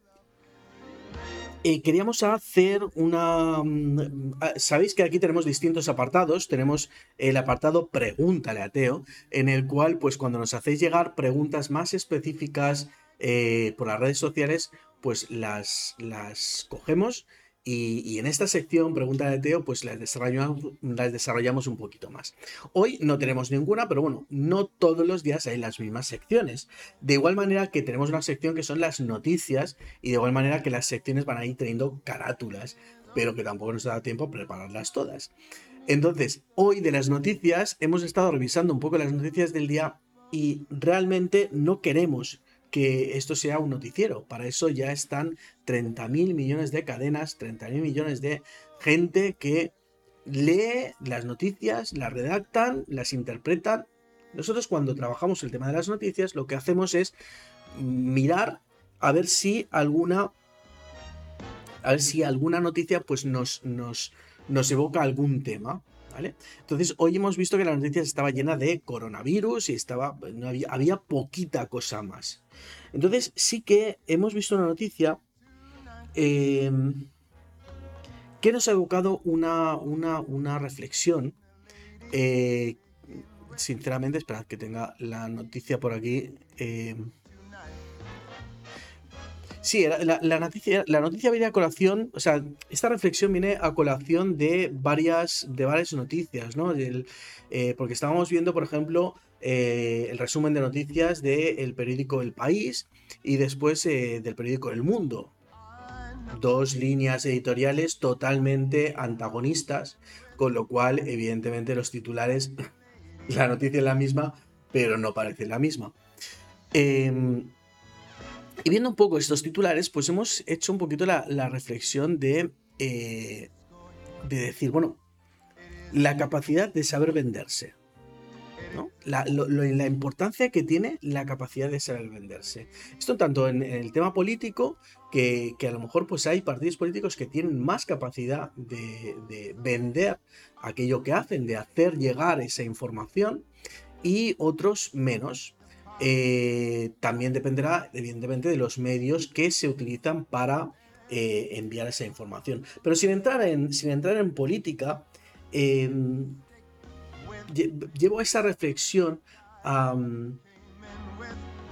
Speaker 1: eh, queríamos hacer una... Mm, ah, sabéis que aquí tenemos distintos apartados. Tenemos el apartado Pregúntale a Teo, en el cual, pues cuando nos hacéis llegar preguntas más específicas eh, por las redes sociales, pues las, las cogemos y, en esta sección, pregunta de Teo, pues las desarrollamos, las desarrollamos un poquito más. Hoy no tenemos ninguna, pero bueno, no todos los días hay las mismas secciones. De igual manera que tenemos una sección que son las noticias y de igual manera que las secciones van a ir teniendo carátulas, pero que tampoco nos da tiempo a prepararlas todas. Entonces, hoy de las noticias hemos estado revisando un poco las noticias del día y realmente no queremos que esto sea un noticiero. Para eso ya están 30 mil millones de cadenas, 30 mil millones de gente que lee las noticias, las redactan, las interpretan. Nosotros cuando trabajamos el tema de las noticias lo que hacemos es mirar a ver si alguna a ver si alguna noticia pues nos, nos, nos evoca algún tema. Entonces, hoy hemos visto que la noticia estaba llena de coronavirus y estaba, no había, había poquita cosa más. Entonces, sí que hemos visto una noticia em, que nos ha evocado una, una, reflexión. Eh, sinceramente, esperad que tenga la noticia por aquí. Em, Sí, la, noticia, la noticia viene a colación, o sea, esta reflexión viene a colación de varias, de varias noticias, ¿no? Eh, porque estábamos viendo, por ejemplo, eh, el resumen de noticias del periódico El País y después eh, del periódico El Mundo. Dos líneas editoriales totalmente antagonistas, con lo cual, evidentemente, los titulares, [laughs] la noticia es la misma, pero no parece la misma. Eh, y viendo un poco estos titulares, pues hemos hecho un poquito la, reflexión de, eh, de decir, bueno, la capacidad de saber venderse. ¿no? La, importancia que tiene la capacidad de saber venderse. Esto tanto en, el tema político, que, a lo mejor pues hay partidos políticos que tienen más capacidad de, de, vender aquello que hacen, de hacer llegar esa información, y otros menos. Eh, también dependerá, evidentemente, de los medios que se utilizan para eh, enviar esa información. Pero sin entrar en, sin entrar en política, em, llevo esa reflexión a,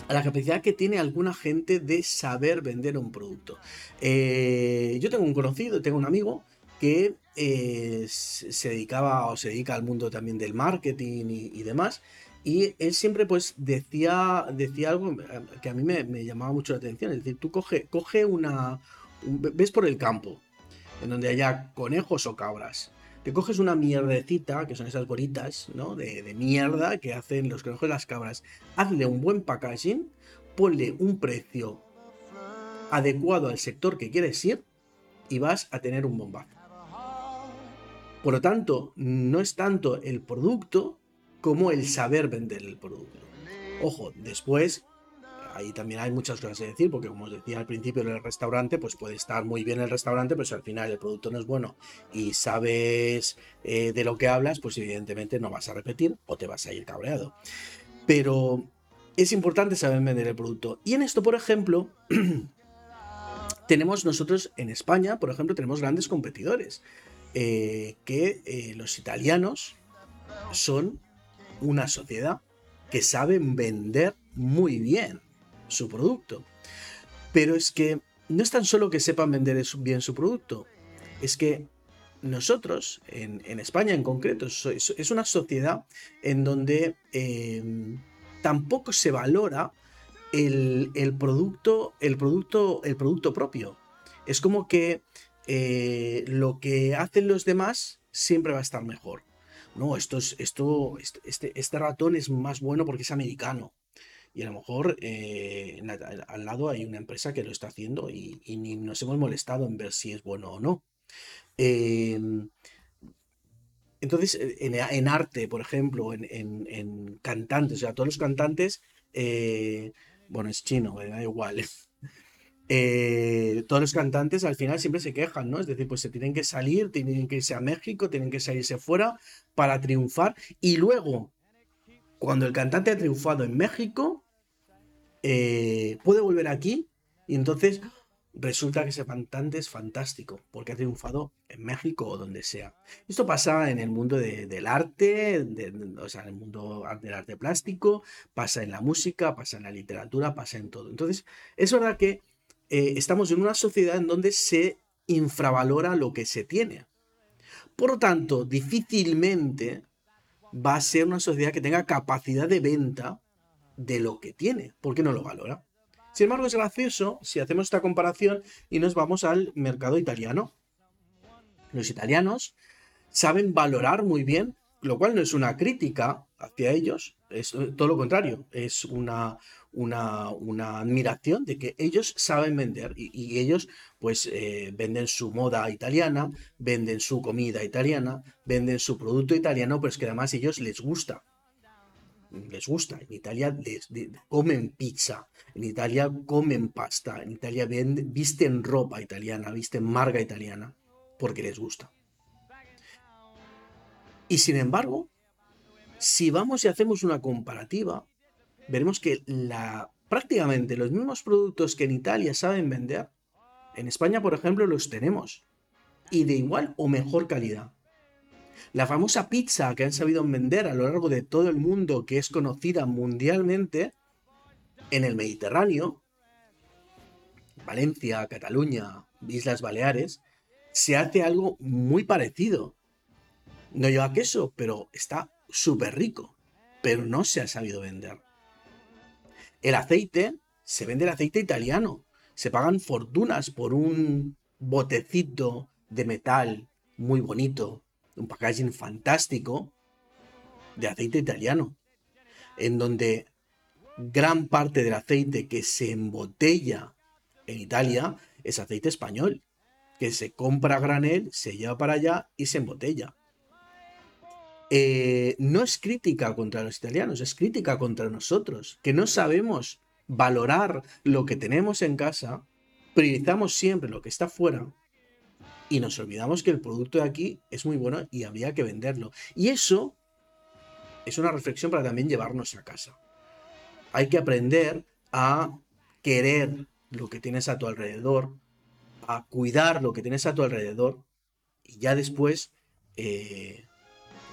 Speaker 1: la capacidad que tiene alguna gente de saber vender un producto. Eh, yo tengo un conocido, tengo un amigo que se dedicaba o se dedica al mundo también del marketing y demás. Y él siempre pues decía, decía algo que a mí me, llamaba mucho la atención. Es decir, tú coge, coge una... ves por el campo, en donde haya conejos o cabras. Te coges una mierdecita, que son esas bolitas, ¿no? De, de mierda que hacen los conejos y las cabras. Hazle un buen packaging, ponle un precio adecuado al sector que quieres ir y vas a tener un bombazo. Por lo tanto, no es tanto el producto, como el saber vender el producto. Ojo, después, ahí también hay muchas cosas que decir, porque como os decía al principio en el restaurante, pues puede estar muy bien el restaurante, pero si al final el producto no es bueno y sabes eh, de lo que hablas, pues evidentemente no vas a repetir o te vas a ir cabreado. Pero es importante saber vender el producto. Y en esto, por ejemplo, [clears throat] tenemos nosotros en España, por ejemplo, tenemos grandes competidores. Eh, que eh, los italianos son una sociedad que saben vender muy bien su producto. Pero es que no es tan solo que sepan vender bien su producto, es que nosotros, en, España en concreto, es una sociedad en donde em, tampoco se valora el, producto, el, producto, el producto propio. Es como que eh, lo que hacen los demás siempre va a estar mejor. No, esto es, esto, este, este ratón es más bueno porque es americano. Y a lo mejor eh, al lado hay una empresa que lo está haciendo y, ni nos hemos molestado en ver si es bueno o no. Em, entonces, en, arte, por ejemplo, en, cantantes, o sea, todos los cantantes, eh, bueno, es chino, da igual. Eh, todos los cantantes al final siempre se quejan, ¿no? Es decir, pues se tienen que salir, tienen que irse a México, tienen que salirse fuera para triunfar. Y luego, cuando el cantante ha triunfado en México, eh, puede volver aquí y entonces resulta que ese cantante es fantástico porque ha triunfado en México o donde sea. Esto pasa en el mundo del arte, o sea, en el mundo del arte plástico, pasa en la música, pasa en la literatura, pasa en todo. Entonces, es verdad que eh, estamos en una sociedad en donde se infravalora lo que se tiene. Por lo tanto, difícilmente va a ser una sociedad que tenga capacidad de venta de lo que tiene, porque no lo valora. Sin embargo, es gracioso si hacemos esta comparación y nos vamos al mercado italiano. Los italianos saben valorar muy bien, lo cual no es una crítica hacia ellos, es todo lo contrario, es una, una, admiración de que ellos saben vender y, ellos pues eh, venden su moda italiana, venden su comida italiana, venden su producto italiano, pero es que además a ellos les gusta. Les gusta. En Italia les, comen pizza, en Italia comen pasta, en Italia visten ropa italiana, visten marca italiana, porque les gusta. Y sin embargo, si vamos y hacemos una comparativa, veremos que prácticamente los mismos productos que en Italia saben vender, en España, por ejemplo, los tenemos. Y de igual o mejor calidad. La famosa pizza que han sabido vender a lo largo de todo el mundo, que es conocida mundialmente, en el Mediterráneo, Valencia, Cataluña, Islas Baleares, se hace algo muy parecido. No lleva queso, pero está súper rico, pero no se ha sabido vender. El aceite, se vende el aceite italiano. Se pagan fortunas por un botecito de metal muy bonito, un packaging fantástico de aceite italiano, en donde gran parte del aceite que se embotella en Italia es aceite español, que se compra granel, se lleva para allá y se embotella. Eh, no es crítica contra los italianos, es crítica contra nosotros, que no sabemos valorar lo que tenemos en casa, priorizamos siempre lo que está fuera y nos olvidamos que el producto de aquí es muy bueno y habría que venderlo. Y eso es una reflexión para también llevarnos a casa. Hay que aprender a querer lo que tienes a tu alrededor, a cuidar lo que tienes a tu alrededor y ya después eh,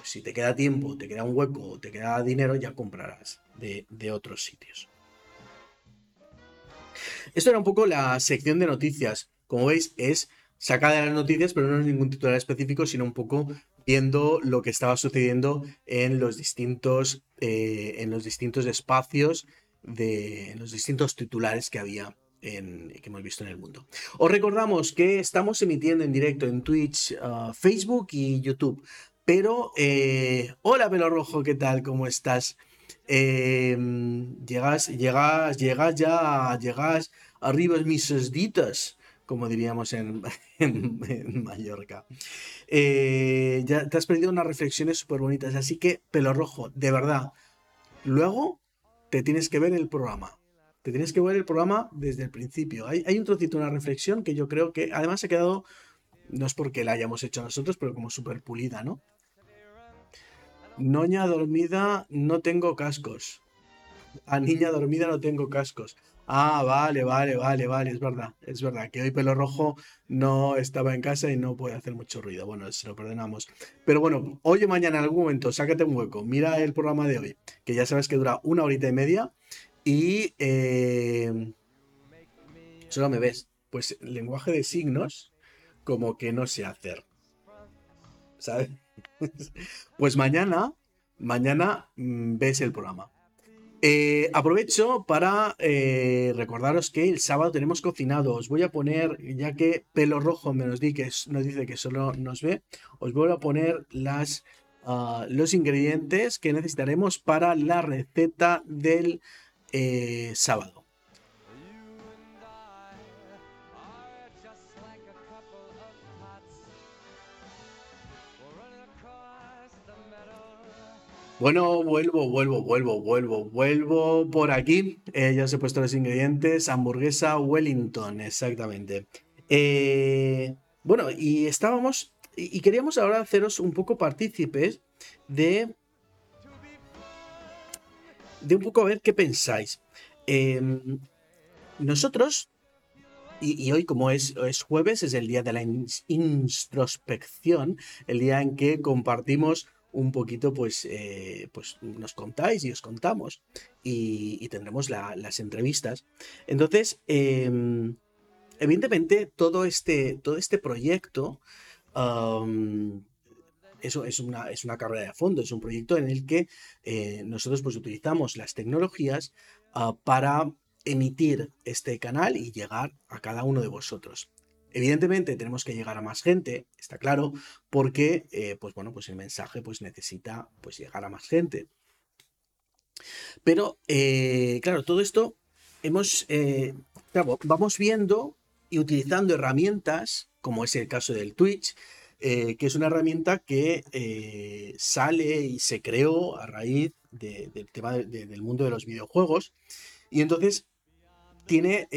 Speaker 1: si te queda tiempo, te queda un hueco, te queda dinero, ya comprarás de, otros sitios. Esto era un poco la sección de noticias. Como veis, es sacada de las noticias, pero no es ningún titular específico, sino un poco viendo lo que estaba sucediendo en los distintos, eh, en los distintos espacios, de, en los distintos titulares que había en, que hemos visto en el mundo. Os recordamos que estamos emitiendo en directo en Twitch, uh, Facebook y YouTube. Pero, eh, hola pelo rojo, ¿qué tal? ¿Cómo estás? Em, llegas, llegas, llegas ya, llegas arriba mis ditas, como diríamos [laughs] en, Mallorca. Eh, ya te has perdido unas reflexiones súper bonitas, así que pelo rojo, de verdad. Luego te tienes que ver el programa. Te tienes que ver el programa desde el principio. Hay, hay un trocito, una reflexión que yo creo que además ha quedado, no es porque la hayamos hecho nosotros, pero como súper pulida, ¿no? Noña dormida, no tengo cascos. A niña dormida no tengo cascos. Ah, vale, vale, vale, vale, es verdad, es verdad que hoy pelo rojo no estaba en casa y no puede hacer mucho ruido. Bueno, se lo perdonamos. Pero bueno, hoy o mañana en algún momento, sácate un hueco, mira el programa de hoy, que ya sabes que dura una horita y media y eh, solo me ves. Pues lenguaje de signos, como que no sé hacer. ¿Sabes? Pues mañana, mañana mm, ves el programa. Eh, aprovecho para eh, recordaros que el sábado tenemos cocinado. Os voy a poner, ya que Pelo Rojo me nos, que dice que solo nos ve, os voy a poner ah, los ingredientes que necesitaremos para la receta del eh, sábado. Bueno, vuelvo, vuelvo, vuelvo, vuelvo, vuelvo por aquí. Eh, ya os he puesto los ingredientes. Hamburguesa Wellington, exactamente. Eh, bueno, y estábamos. Y queríamos ahora haceros un poco partícipes de. De un poco a ver qué pensáis. Em, nosotros. Y, hoy, como es, es, jueves, es el día de la introspección, el día en que compartimos un poquito, pues, eh, pues nos contáis y os contamos y, tendremos las entrevistas. Entonces, em, evidentemente, todo este, todo este proyecto eso es una, es una carrera de fondo, es un proyecto en el que eh, nosotros pues, utilizamos las tecnologías ah, para emitir este canal y llegar a cada uno de vosotros. Evidentemente tenemos que llegar a más gente, está claro, porque eh, pues bueno, pues el mensaje pues necesita pues llegar a más gente. Pero eh, claro, todo esto hemos eh, vamos viendo y utilizando herramientas, como es el caso del Twitch, que es una herramienta que sale y se creó a raíz del tema del mundo de los videojuegos. Y entonces tiene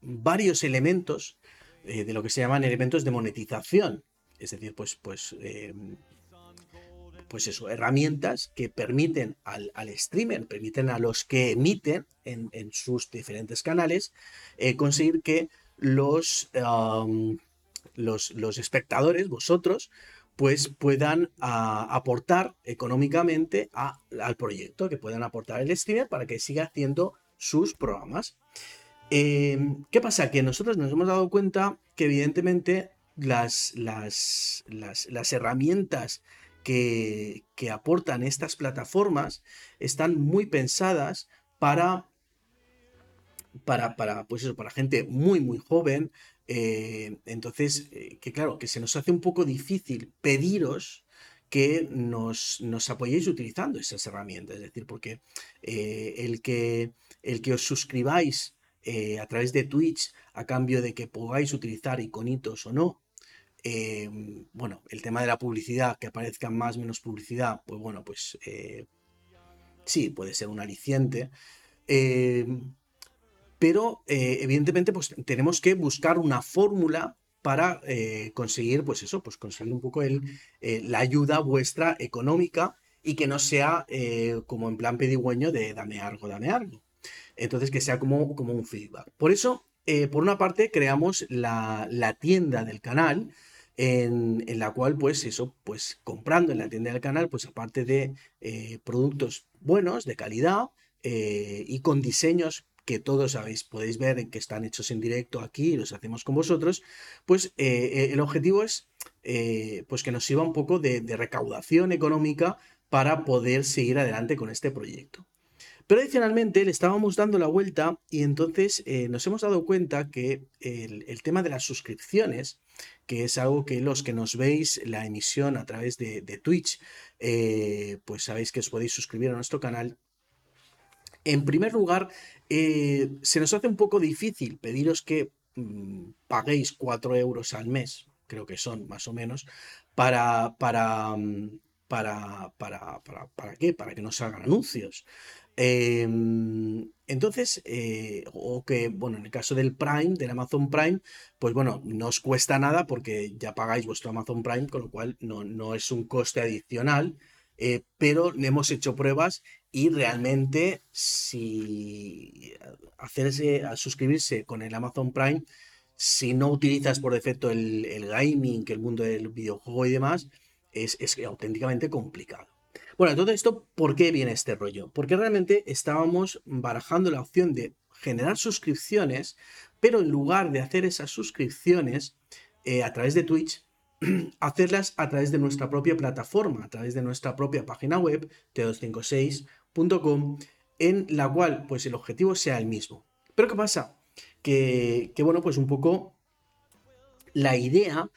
Speaker 1: varios elementos eh, de lo que se llaman elementos de monetización. Es decir, pues, pues, em, pues eso, herramientas que permiten al, streamer, permiten a los que emiten en, sus diferentes canales eh, conseguir que los, los, espectadores, vosotros, pues puedan aportar económicamente al proyecto, que puedan aportar el streamer para que siga haciendo sus programas. Em, ¿Qué pasa? Que nosotros nos hemos dado cuenta que evidentemente las, las, las, herramientas que, aportan estas plataformas están muy pensadas para, para, para, pues eso, para gente muy, muy joven. Eh, entonces, eh, que claro, que se nos hace un poco difícil pediros que nos, nos apoyéis utilizando esas herramientas. Es decir, porque eh, el, que, el que os suscribáis eh, a través de Twitch a cambio de que podáis utilizar iconitos o no. Em, bueno, el tema de la publicidad, que aparezca más o menos publicidad, pues bueno, pues eh, sí, puede ser un aliciente. Em, pero eh, evidentemente pues tenemos que buscar una fórmula para conseguir pues eso, pues conseguir un poco el, la ayuda vuestra económica y que no sea como en plan pedigüeño de dame algo, dame algo. Entonces, que sea como, como un feedback. Por eso, eh, por una parte, creamos la, tienda del canal. En, la cual, pues eso, pues comprando en la tienda del canal, pues aparte de eh, productos buenos, de calidad eh, y con diseños que todos sabéis, podéis ver que están hechos en directo aquí y los hacemos con vosotros, pues el objetivo es pues que nos sirva un poco de recaudación económica para poder seguir adelante con este proyecto. Pero adicionalmente le estábamos dando la vuelta y entonces eh, nos hemos dado cuenta que el, tema de las suscripciones, que es algo que los que nos veis la emisión a través de, Twitch, eh, pues sabéis que os podéis suscribir a nuestro canal. En primer lugar, eh, se nos hace un poco difícil pediros que mm, paguéis 4 euros al mes, creo que son más o menos, para, para, mm, para, para, para, para qué? Para que nos salgan anuncios. Em, entonces, eh, o que, bueno, en el caso del Prime, del Amazon Prime, pues bueno, no os cuesta nada porque ya pagáis vuestro Amazon Prime, con lo cual no, no es un coste adicional, eh, pero hemos hecho pruebas y realmente si hacerse, suscribirse con el Amazon Prime, si no utilizas por defecto el, el gaming, el mundo del videojuego y demás, es, es auténticamente complicado. Bueno, todo esto, ¿por qué viene este rollo? Porque realmente estábamos barajando la opción de generar suscripciones, pero en lugar de hacer esas suscripciones eh, a través de Twitch, [clears throat] hacerlas a través de nuestra propia plataforma, a través de nuestra propia página web, t256.com, en la cual pues el objetivo sea el mismo. Pero ¿qué pasa? Que, que bueno, pues un poco la idea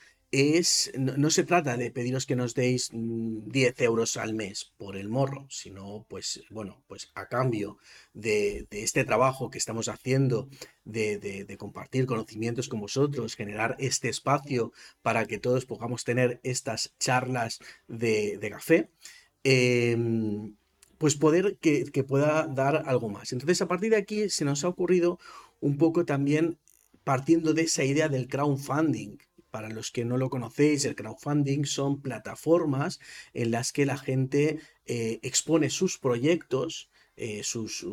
Speaker 1: no, se trata de pediros que nos deis 10 mm, euros al mes por el morro, sino pues bueno, pues a cambio de, este trabajo que estamos haciendo, de, compartir conocimientos con vosotros, generar este espacio para que todos podamos tener estas charlas de, café, em, pues poder que pueda dar algo más. Entonces a partir de aquí se nos ha ocurrido un poco también partiendo de esa idea del crowdfunding, para los que no lo conocéis, el crowdfunding son plataformas en las que la gente eh, expone sus proyectos, eh, sus,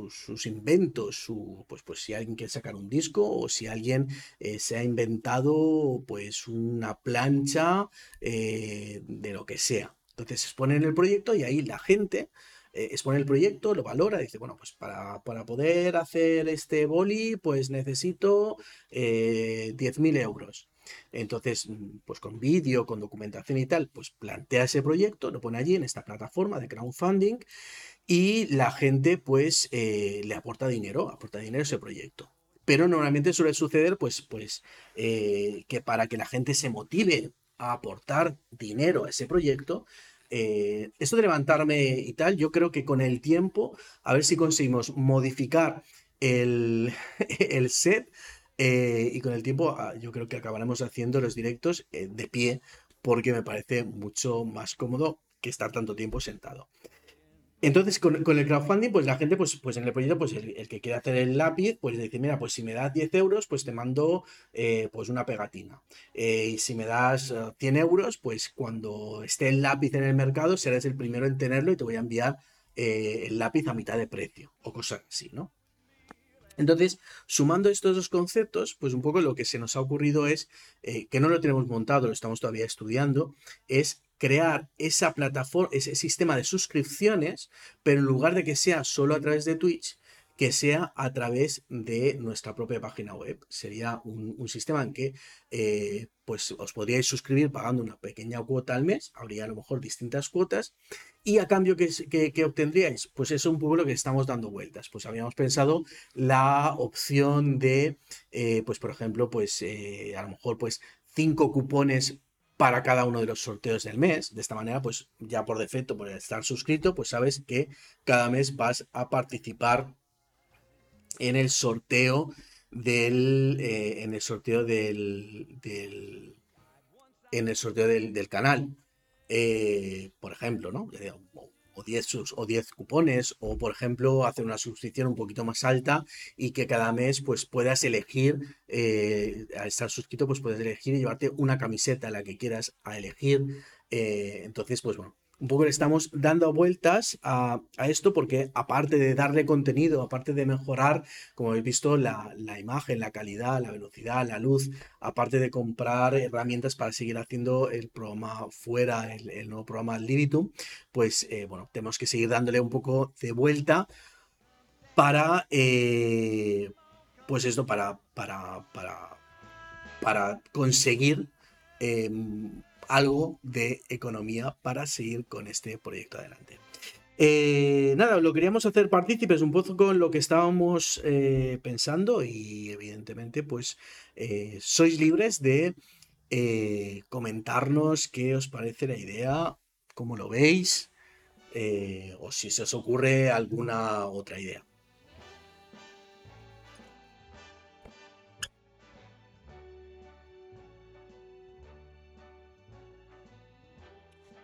Speaker 1: inventos, pues, pues si alguien quiere sacar un disco o si alguien eh, se ha inventado pues una plancha de lo que sea. Entonces exponen el proyecto y ahí la gente expone el proyecto, lo valora, dice, bueno, pues para, para poder hacer este boli pues necesito 10.000 euros. Entonces, mm, pues con vídeo, con documentación y tal, pues plantea ese proyecto, lo pone allí en esta plataforma de crowdfunding y la gente pues eh, le aporta dinero, aporta dinero a ese proyecto. Pero normalmente suele suceder pues, pues eh, que para que la gente se motive a aportar dinero a ese proyecto, eh, esto de levantarme y tal, yo creo que con el tiempo, a ver si conseguimos modificar el, [laughs] el set eh, y con el tiempo ah, yo creo que acabaremos haciendo los directos eh, de pie porque me parece mucho más cómodo que estar tanto tiempo sentado. Entonces, con, el crowdfunding, pues la gente, pues, pues en el proyecto, pues el, que quiere hacer el lápiz, pues dice, mira, pues si me das 10 euros, pues te mando eh, pues una pegatina. y si me das 100 euros, pues cuando esté el lápiz en el mercado, serás el primero en tenerlo y te voy a enviar el lápiz a mitad de precio o cosas así, ¿no? Entonces, sumando estos dos conceptos, pues un poco lo que se nos ha ocurrido es, eh, que no lo tenemos montado, lo estamos todavía estudiando, es crear esa plataforma, ese sistema de suscripciones, pero en lugar de que sea solo a través de Twitch, que sea a través de nuestra propia página web. Sería un, sistema en que eh, pues os podríais suscribir pagando una pequeña cuota al mes, habría a lo mejor distintas cuotas, y a cambio que, obtendríais, pues es un poco lo que estamos dando vueltas. Pues habíamos pensado la opción de, eh, pues por ejemplo, pues eh, a lo mejor pues cinco cupones para cada uno de los sorteos del mes. De esta manera, pues ya por defecto, por estar suscrito, pues sabes que cada mes vas a participar en el sorteo del. Eh, en el sorteo del. en el sorteo del, canal. Eh, por ejemplo, ¿no? O 10 o cupones, o por ejemplo, hacer una suscripción un poquito más alta y que cada mes pues puedas elegir, eh, al estar suscrito, pues puedes elegir y llevarte una camiseta, la que quieras a elegir. entonces, pues bueno, un poco le estamos dando vueltas a, esto porque aparte de darle contenido, aparte de mejorar, como habéis visto, la, imagen, la calidad, la velocidad, la luz, aparte de comprar herramientas para seguir haciendo el programa fuera, el, nuevo programa Libitum, pues eh, bueno, tenemos que seguir dándole un poco de vuelta para, eh, pues esto, para, para, para, conseguir em, algo de economía para seguir con este proyecto adelante. Eh, nada, lo queríamos hacer partícipes un poco con lo que estábamos eh, pensando y evidentemente pues eh, sois libres de comentarnos qué os parece la idea, cómo lo veis o si se os ocurre alguna otra idea.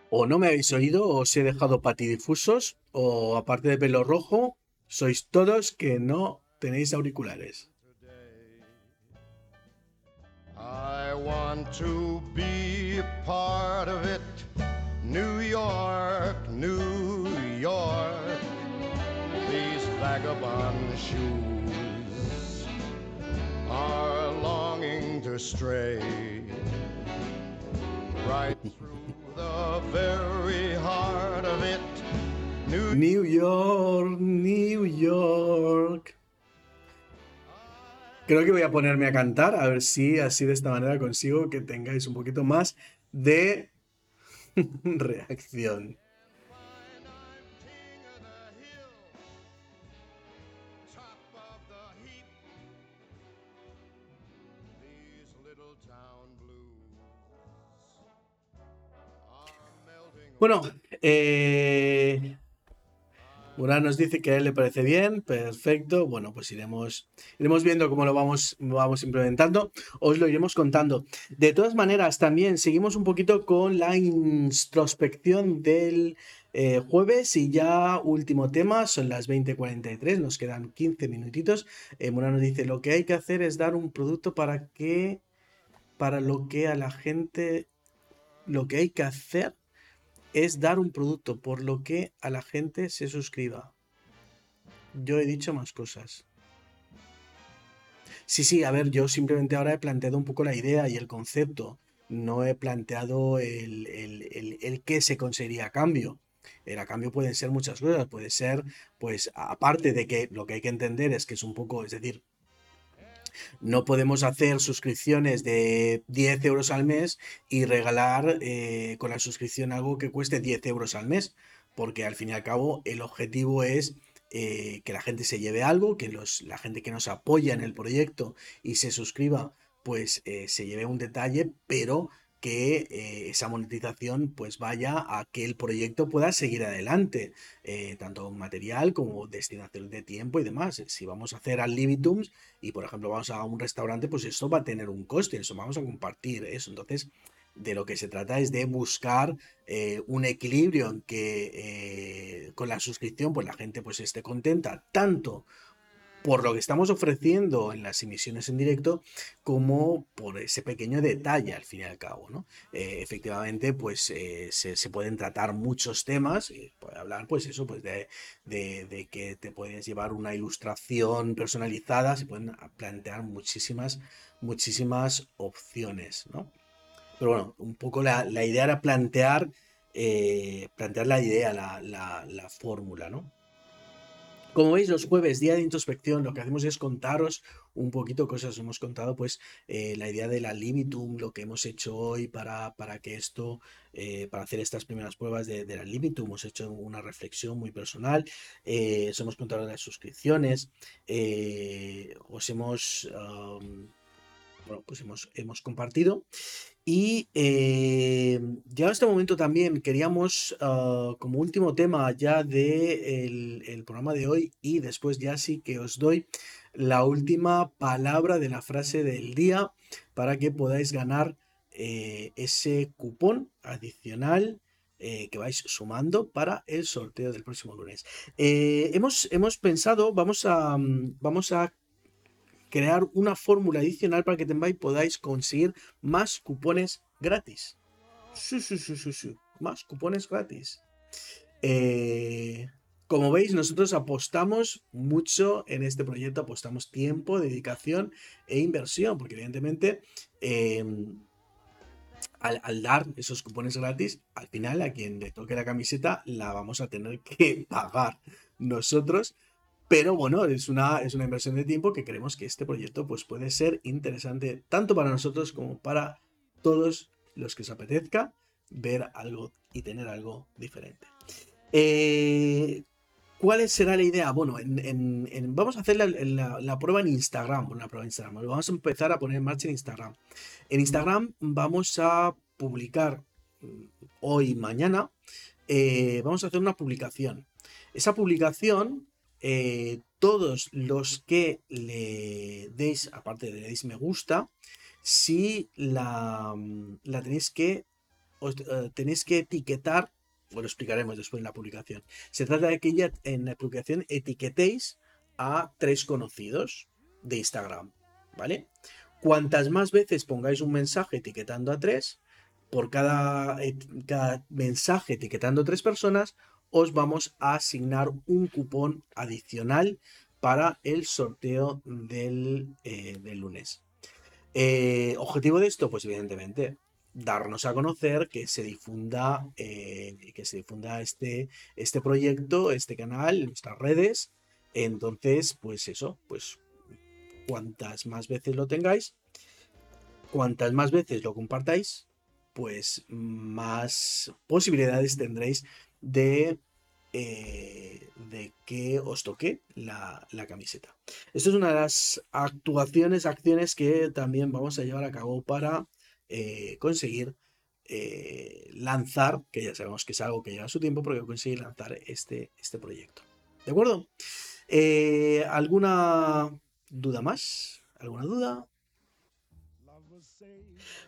Speaker 1: O no me habéis oído, o os he dejado patidifusos, o aparte de pelo rojo, sois todos que no tenéis auriculares. I want to be part of it. New York, New York. vagabond shoes are longing to stray right through New York, New York. Creo que voy a ponerme a cantar, a ver si así de esta manera consigo que tengáis un poquito más de [laughs] reacción. Bueno, eh, nos dice que a él le parece bien, perfecto. Bueno, pues iremos, iremos viendo cómo lo vamos, vamos implementando. Os lo iremos contando. De todas maneras, también seguimos un poquito con la introspección del eh, jueves y ya último tema, son las 20.43, nos quedan 15 minutitos. Eh, nos dice, lo que hay que hacer es dar un producto para que, para lo que a la gente, lo que hay que hacer es dar un producto por lo que a la gente se suscriba. Yo he dicho más cosas. Sí, sí, a ver, yo simplemente ahora he planteado un poco la idea y el concepto. No he planteado el, el, qué se conseguiría a cambio. El a cambio pueden ser muchas cosas. Puede ser, pues, aparte de que lo que hay que entender es que es un poco, es decir, no podemos hacer suscripciones de 10 euros al mes y regalar eh, con la suscripción algo que cueste 10 euros al mes, porque al fin y al cabo el objetivo es eh, que la gente se lleve algo, que los, la gente que nos apoya en el proyecto y se suscriba, pues eh, se lleve un detalle, pero que eh, esa monetización pues vaya a que el proyecto pueda seguir adelante, eh, tanto material como destinación de tiempo y demás. Si vamos a hacer al Libitums y por ejemplo vamos a un restaurante, pues esto va a tener un coste, eso vamos a compartir eso. Entonces, de lo que se trata es de buscar eh, un equilibrio en que con la suscripción pues la gente pues esté contenta tanto por lo que estamos ofreciendo en las emisiones en directo como por ese pequeño detalle al fin y al cabo. ¿no? Eh, efectivamente, pues eh, se, pueden tratar muchos temas, y puede hablar pues eso, pues de, que te puedes llevar una ilustración personalizada, se pueden plantear muchísimas, muchísimas opciones. ¿no? Pero bueno, un poco la, idea era plantear, eh, plantear la idea, la fórmula, ¿no? Como veis, los jueves, día de introspección, lo que hacemos es contaros un poquito cosas. Hemos contado, pues, eh, la idea de la Limitum, lo que hemos hecho hoy para, para que esto, eh, para hacer estas primeras pruebas de, la Limitum. Hemos hecho una reflexión muy personal. Eh, os hemos contado las suscripciones. os hemos, bueno, pues hemos, hemos compartido. Y eh, ya en este momento también queríamos, ah, como último tema ya del de el programa de hoy, y después ya sí que os doy la última palabra de la frase del día para que podáis ganar eh, ese cupón adicional eh, que vais sumando para el sorteo del próximo lunes. hemos, hemos pensado, vamos a, vamos a crear una fórmula adicional para que también podáis conseguir más cupones gratis. Más cupones gratis. Eh, como veis, nosotros apostamos mucho en este proyecto, apostamos tiempo, dedicación e inversión, porque evidentemente em, al, dar esos cupones gratis, al final a quien le toque la camiseta la vamos a tener que [laughs] pagar nosotros pero bueno, es una, es una inversión de tiempo que creemos que este proyecto pues, puede ser interesante tanto para nosotros como para todos los que os apetezca ver algo y tener algo diferente. Eh, ¿Cuál será la idea? Bueno, vamos a hacer la, prueba en Instagram. Una prueba en Instagram. Vamos a empezar a poner en marcha en Instagram. En Instagram vamos a publicar mm, hoy y mañana. Eh, vamos a hacer una publicación. Esa publicación eh, todos los que le deis, aparte de le deis me gusta, si la, mm, la tenéis que eh, tenéis que etiquetar, lo explicaremos después en la publicación. Se trata de que ya en la publicación etiquetéis a tres conocidos de Instagram, ¿vale? Cuantas más veces pongáis un mensaje etiquetando a tres, por cada, cada mensaje etiquetando a tres personas, os vamos a asignar un cupón adicional para el sorteo del, eh, lunes. Eh, ¿Objetivo de esto? Pues evidentemente darnos a conocer, que se difunda, eh, que se difunda este, este proyecto, este canal, nuestras redes. Entonces, pues eso, pues cuantas más veces lo tengáis, cuantas más veces lo compartáis, pues más posibilidades tendréis de, eh, de que os toque la, camiseta. Esto es una de las actuaciones, acciones que también vamos a llevar a cabo para eh, conseguir eh, lanzar, que ya sabemos que es algo que lleva su tiempo, pero conseguir lanzar este, este proyecto. ¿De acuerdo? ¿Alguna duda más? ¿Alguna duda?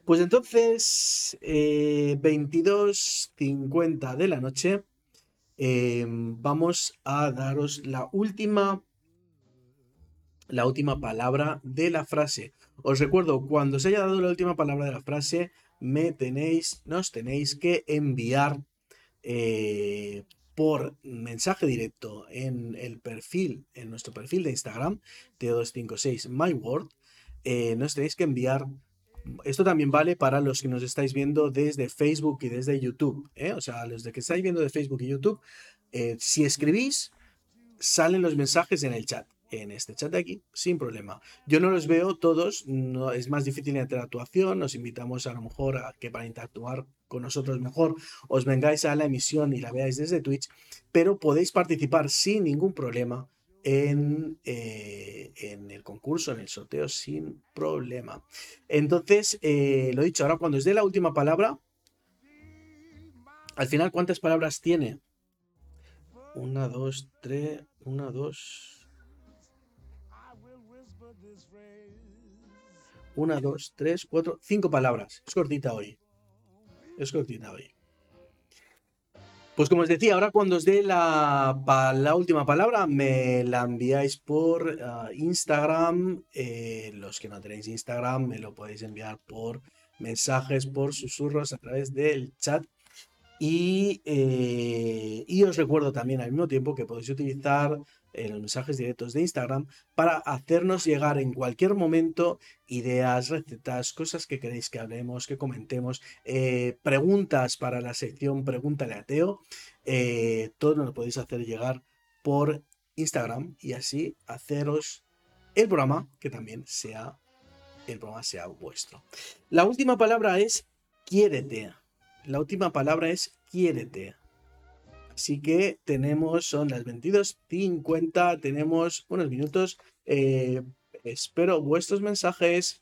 Speaker 1: Pues entonces, 22.50 de la noche, vamos a daros la última, la última palabra de la frase. Os recuerdo, cuando se haya dado la última palabra de la frase, me tenéis, nos tenéis que enviar eh, por mensaje directo en el perfil, en nuestro perfil de Instagram, T256 MyWord, eh, nos tenéis que enviar. Esto también vale para los que nos estáis viendo desde Facebook y desde YouTube. ¿eh? O sea, los de que estáis viendo de Facebook y YouTube, si escribís, salen los mensajes en el chat en este chat de aquí sin problema. Yo no los veo todos, es más difícil la interactuación, nos invitamos a lo mejor a que para interactuar con nosotros mejor os vengáis a la emisión y la veáis desde Twitch, pero podéis participar sin ningún problema en, eh, en el concurso, en el sorteo, sin problema. Entonces, eh, lo dicho, ahora cuando os dé la última palabra, al final, ¿cuántas palabras tiene? Una, dos, tres, una, dos, Una, dos, tres, cuatro, cinco palabras. Es cortita hoy. Es cortita hoy. Pues como os decía, ahora cuando os dé la, la última palabra, me la enviáis por ah, Instagram. Eh, los que no tenéis Instagram, me lo podéis enviar por mensajes, por susurros a través del chat. Y, eh, y os recuerdo también al mismo tiempo que podéis utilizar en los mensajes directos de Instagram para hacernos llegar en cualquier momento ideas, recetas, cosas que queréis que hablemos, que comentemos, eh, preguntas para la sección Pregúntale a Teo. Eh, todo nos lo podéis hacer llegar por Instagram y así haceros el programa que también sea el programa sea vuestro. La última palabra es quiérete. La última palabra es quiérete. Así que tenemos, son las 22.50, tenemos unos minutos. Eh, espero vuestros mensajes.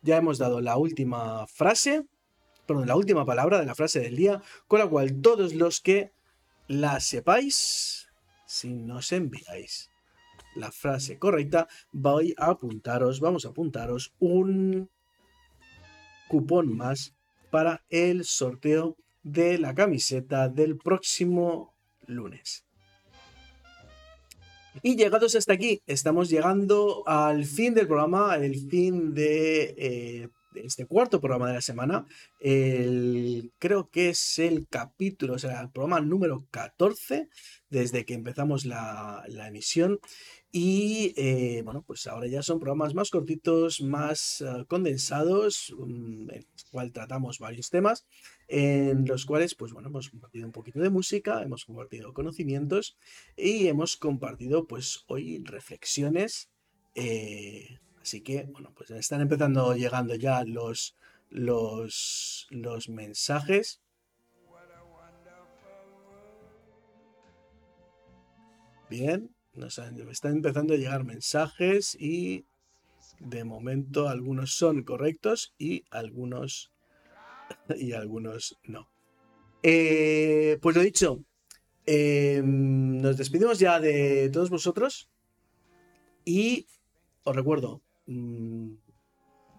Speaker 1: Ya hemos dado la última frase, perdón, la última palabra de la frase del día, con la cual todos los que la sepáis, si nos enviáis la frase correcta, voy a apuntaros, vamos a apuntaros un cupón más para el sorteo de la camiseta del próximo lunes. Y llegados hasta aquí, estamos llegando al fin del programa, el fin de, eh, este cuarto programa de la semana. El, creo que es el capítulo, o sea, el programa número 14 desde que empezamos la, emisión. Y eh, bueno, pues ahora ya son programas más cortitos, más eh, condensados, mm, en los cuales tratamos varios temas, en los cuales, pues bueno, hemos compartido un poquito de música, hemos compartido conocimientos y hemos compartido, pues hoy reflexiones. Eh, así que, bueno, pues están empezando llegando ya los, los, los mensajes. Bien, nos están empezando a llegar mensajes y de momento algunos son correctos y algunos [laughs] y algunos no. Eh, pues lo dicho, em, nos despedimos ya de todos vosotros y os recuerdo, mm,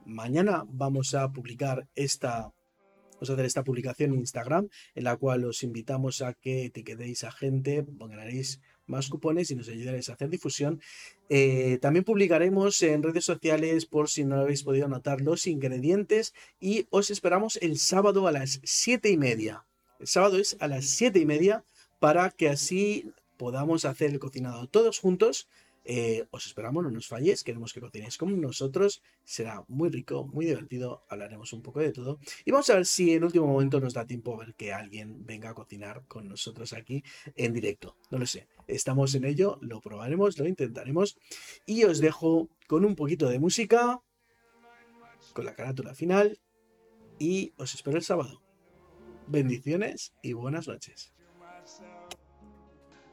Speaker 1: mañana vamos a publicar esta Vamos a hacer esta publicación en Instagram en la cual os invitamos a que etiquetéis a gente, ganaréis más cupones y nos ayudaréis a hacer difusión. Eh, también publicaremos en redes sociales, por si no habéis podido notar, los ingredientes y os esperamos el sábado a las 7 y media. El sábado es a las 7 y media para que así podamos hacer el cocinado todos juntos. Eh, os esperamos, no nos falles, queremos que cocinéis con nosotros, será muy rico, muy divertido, hablaremos un poco de todo y vamos a ver si en último momento nos da tiempo a ver que alguien venga a cocinar con nosotros aquí en directo, no lo sé, estamos en ello, lo probaremos, lo intentaremos y os dejo con un poquito de música, con la carátula final y os espero el sábado. Bendiciones y buenas noches.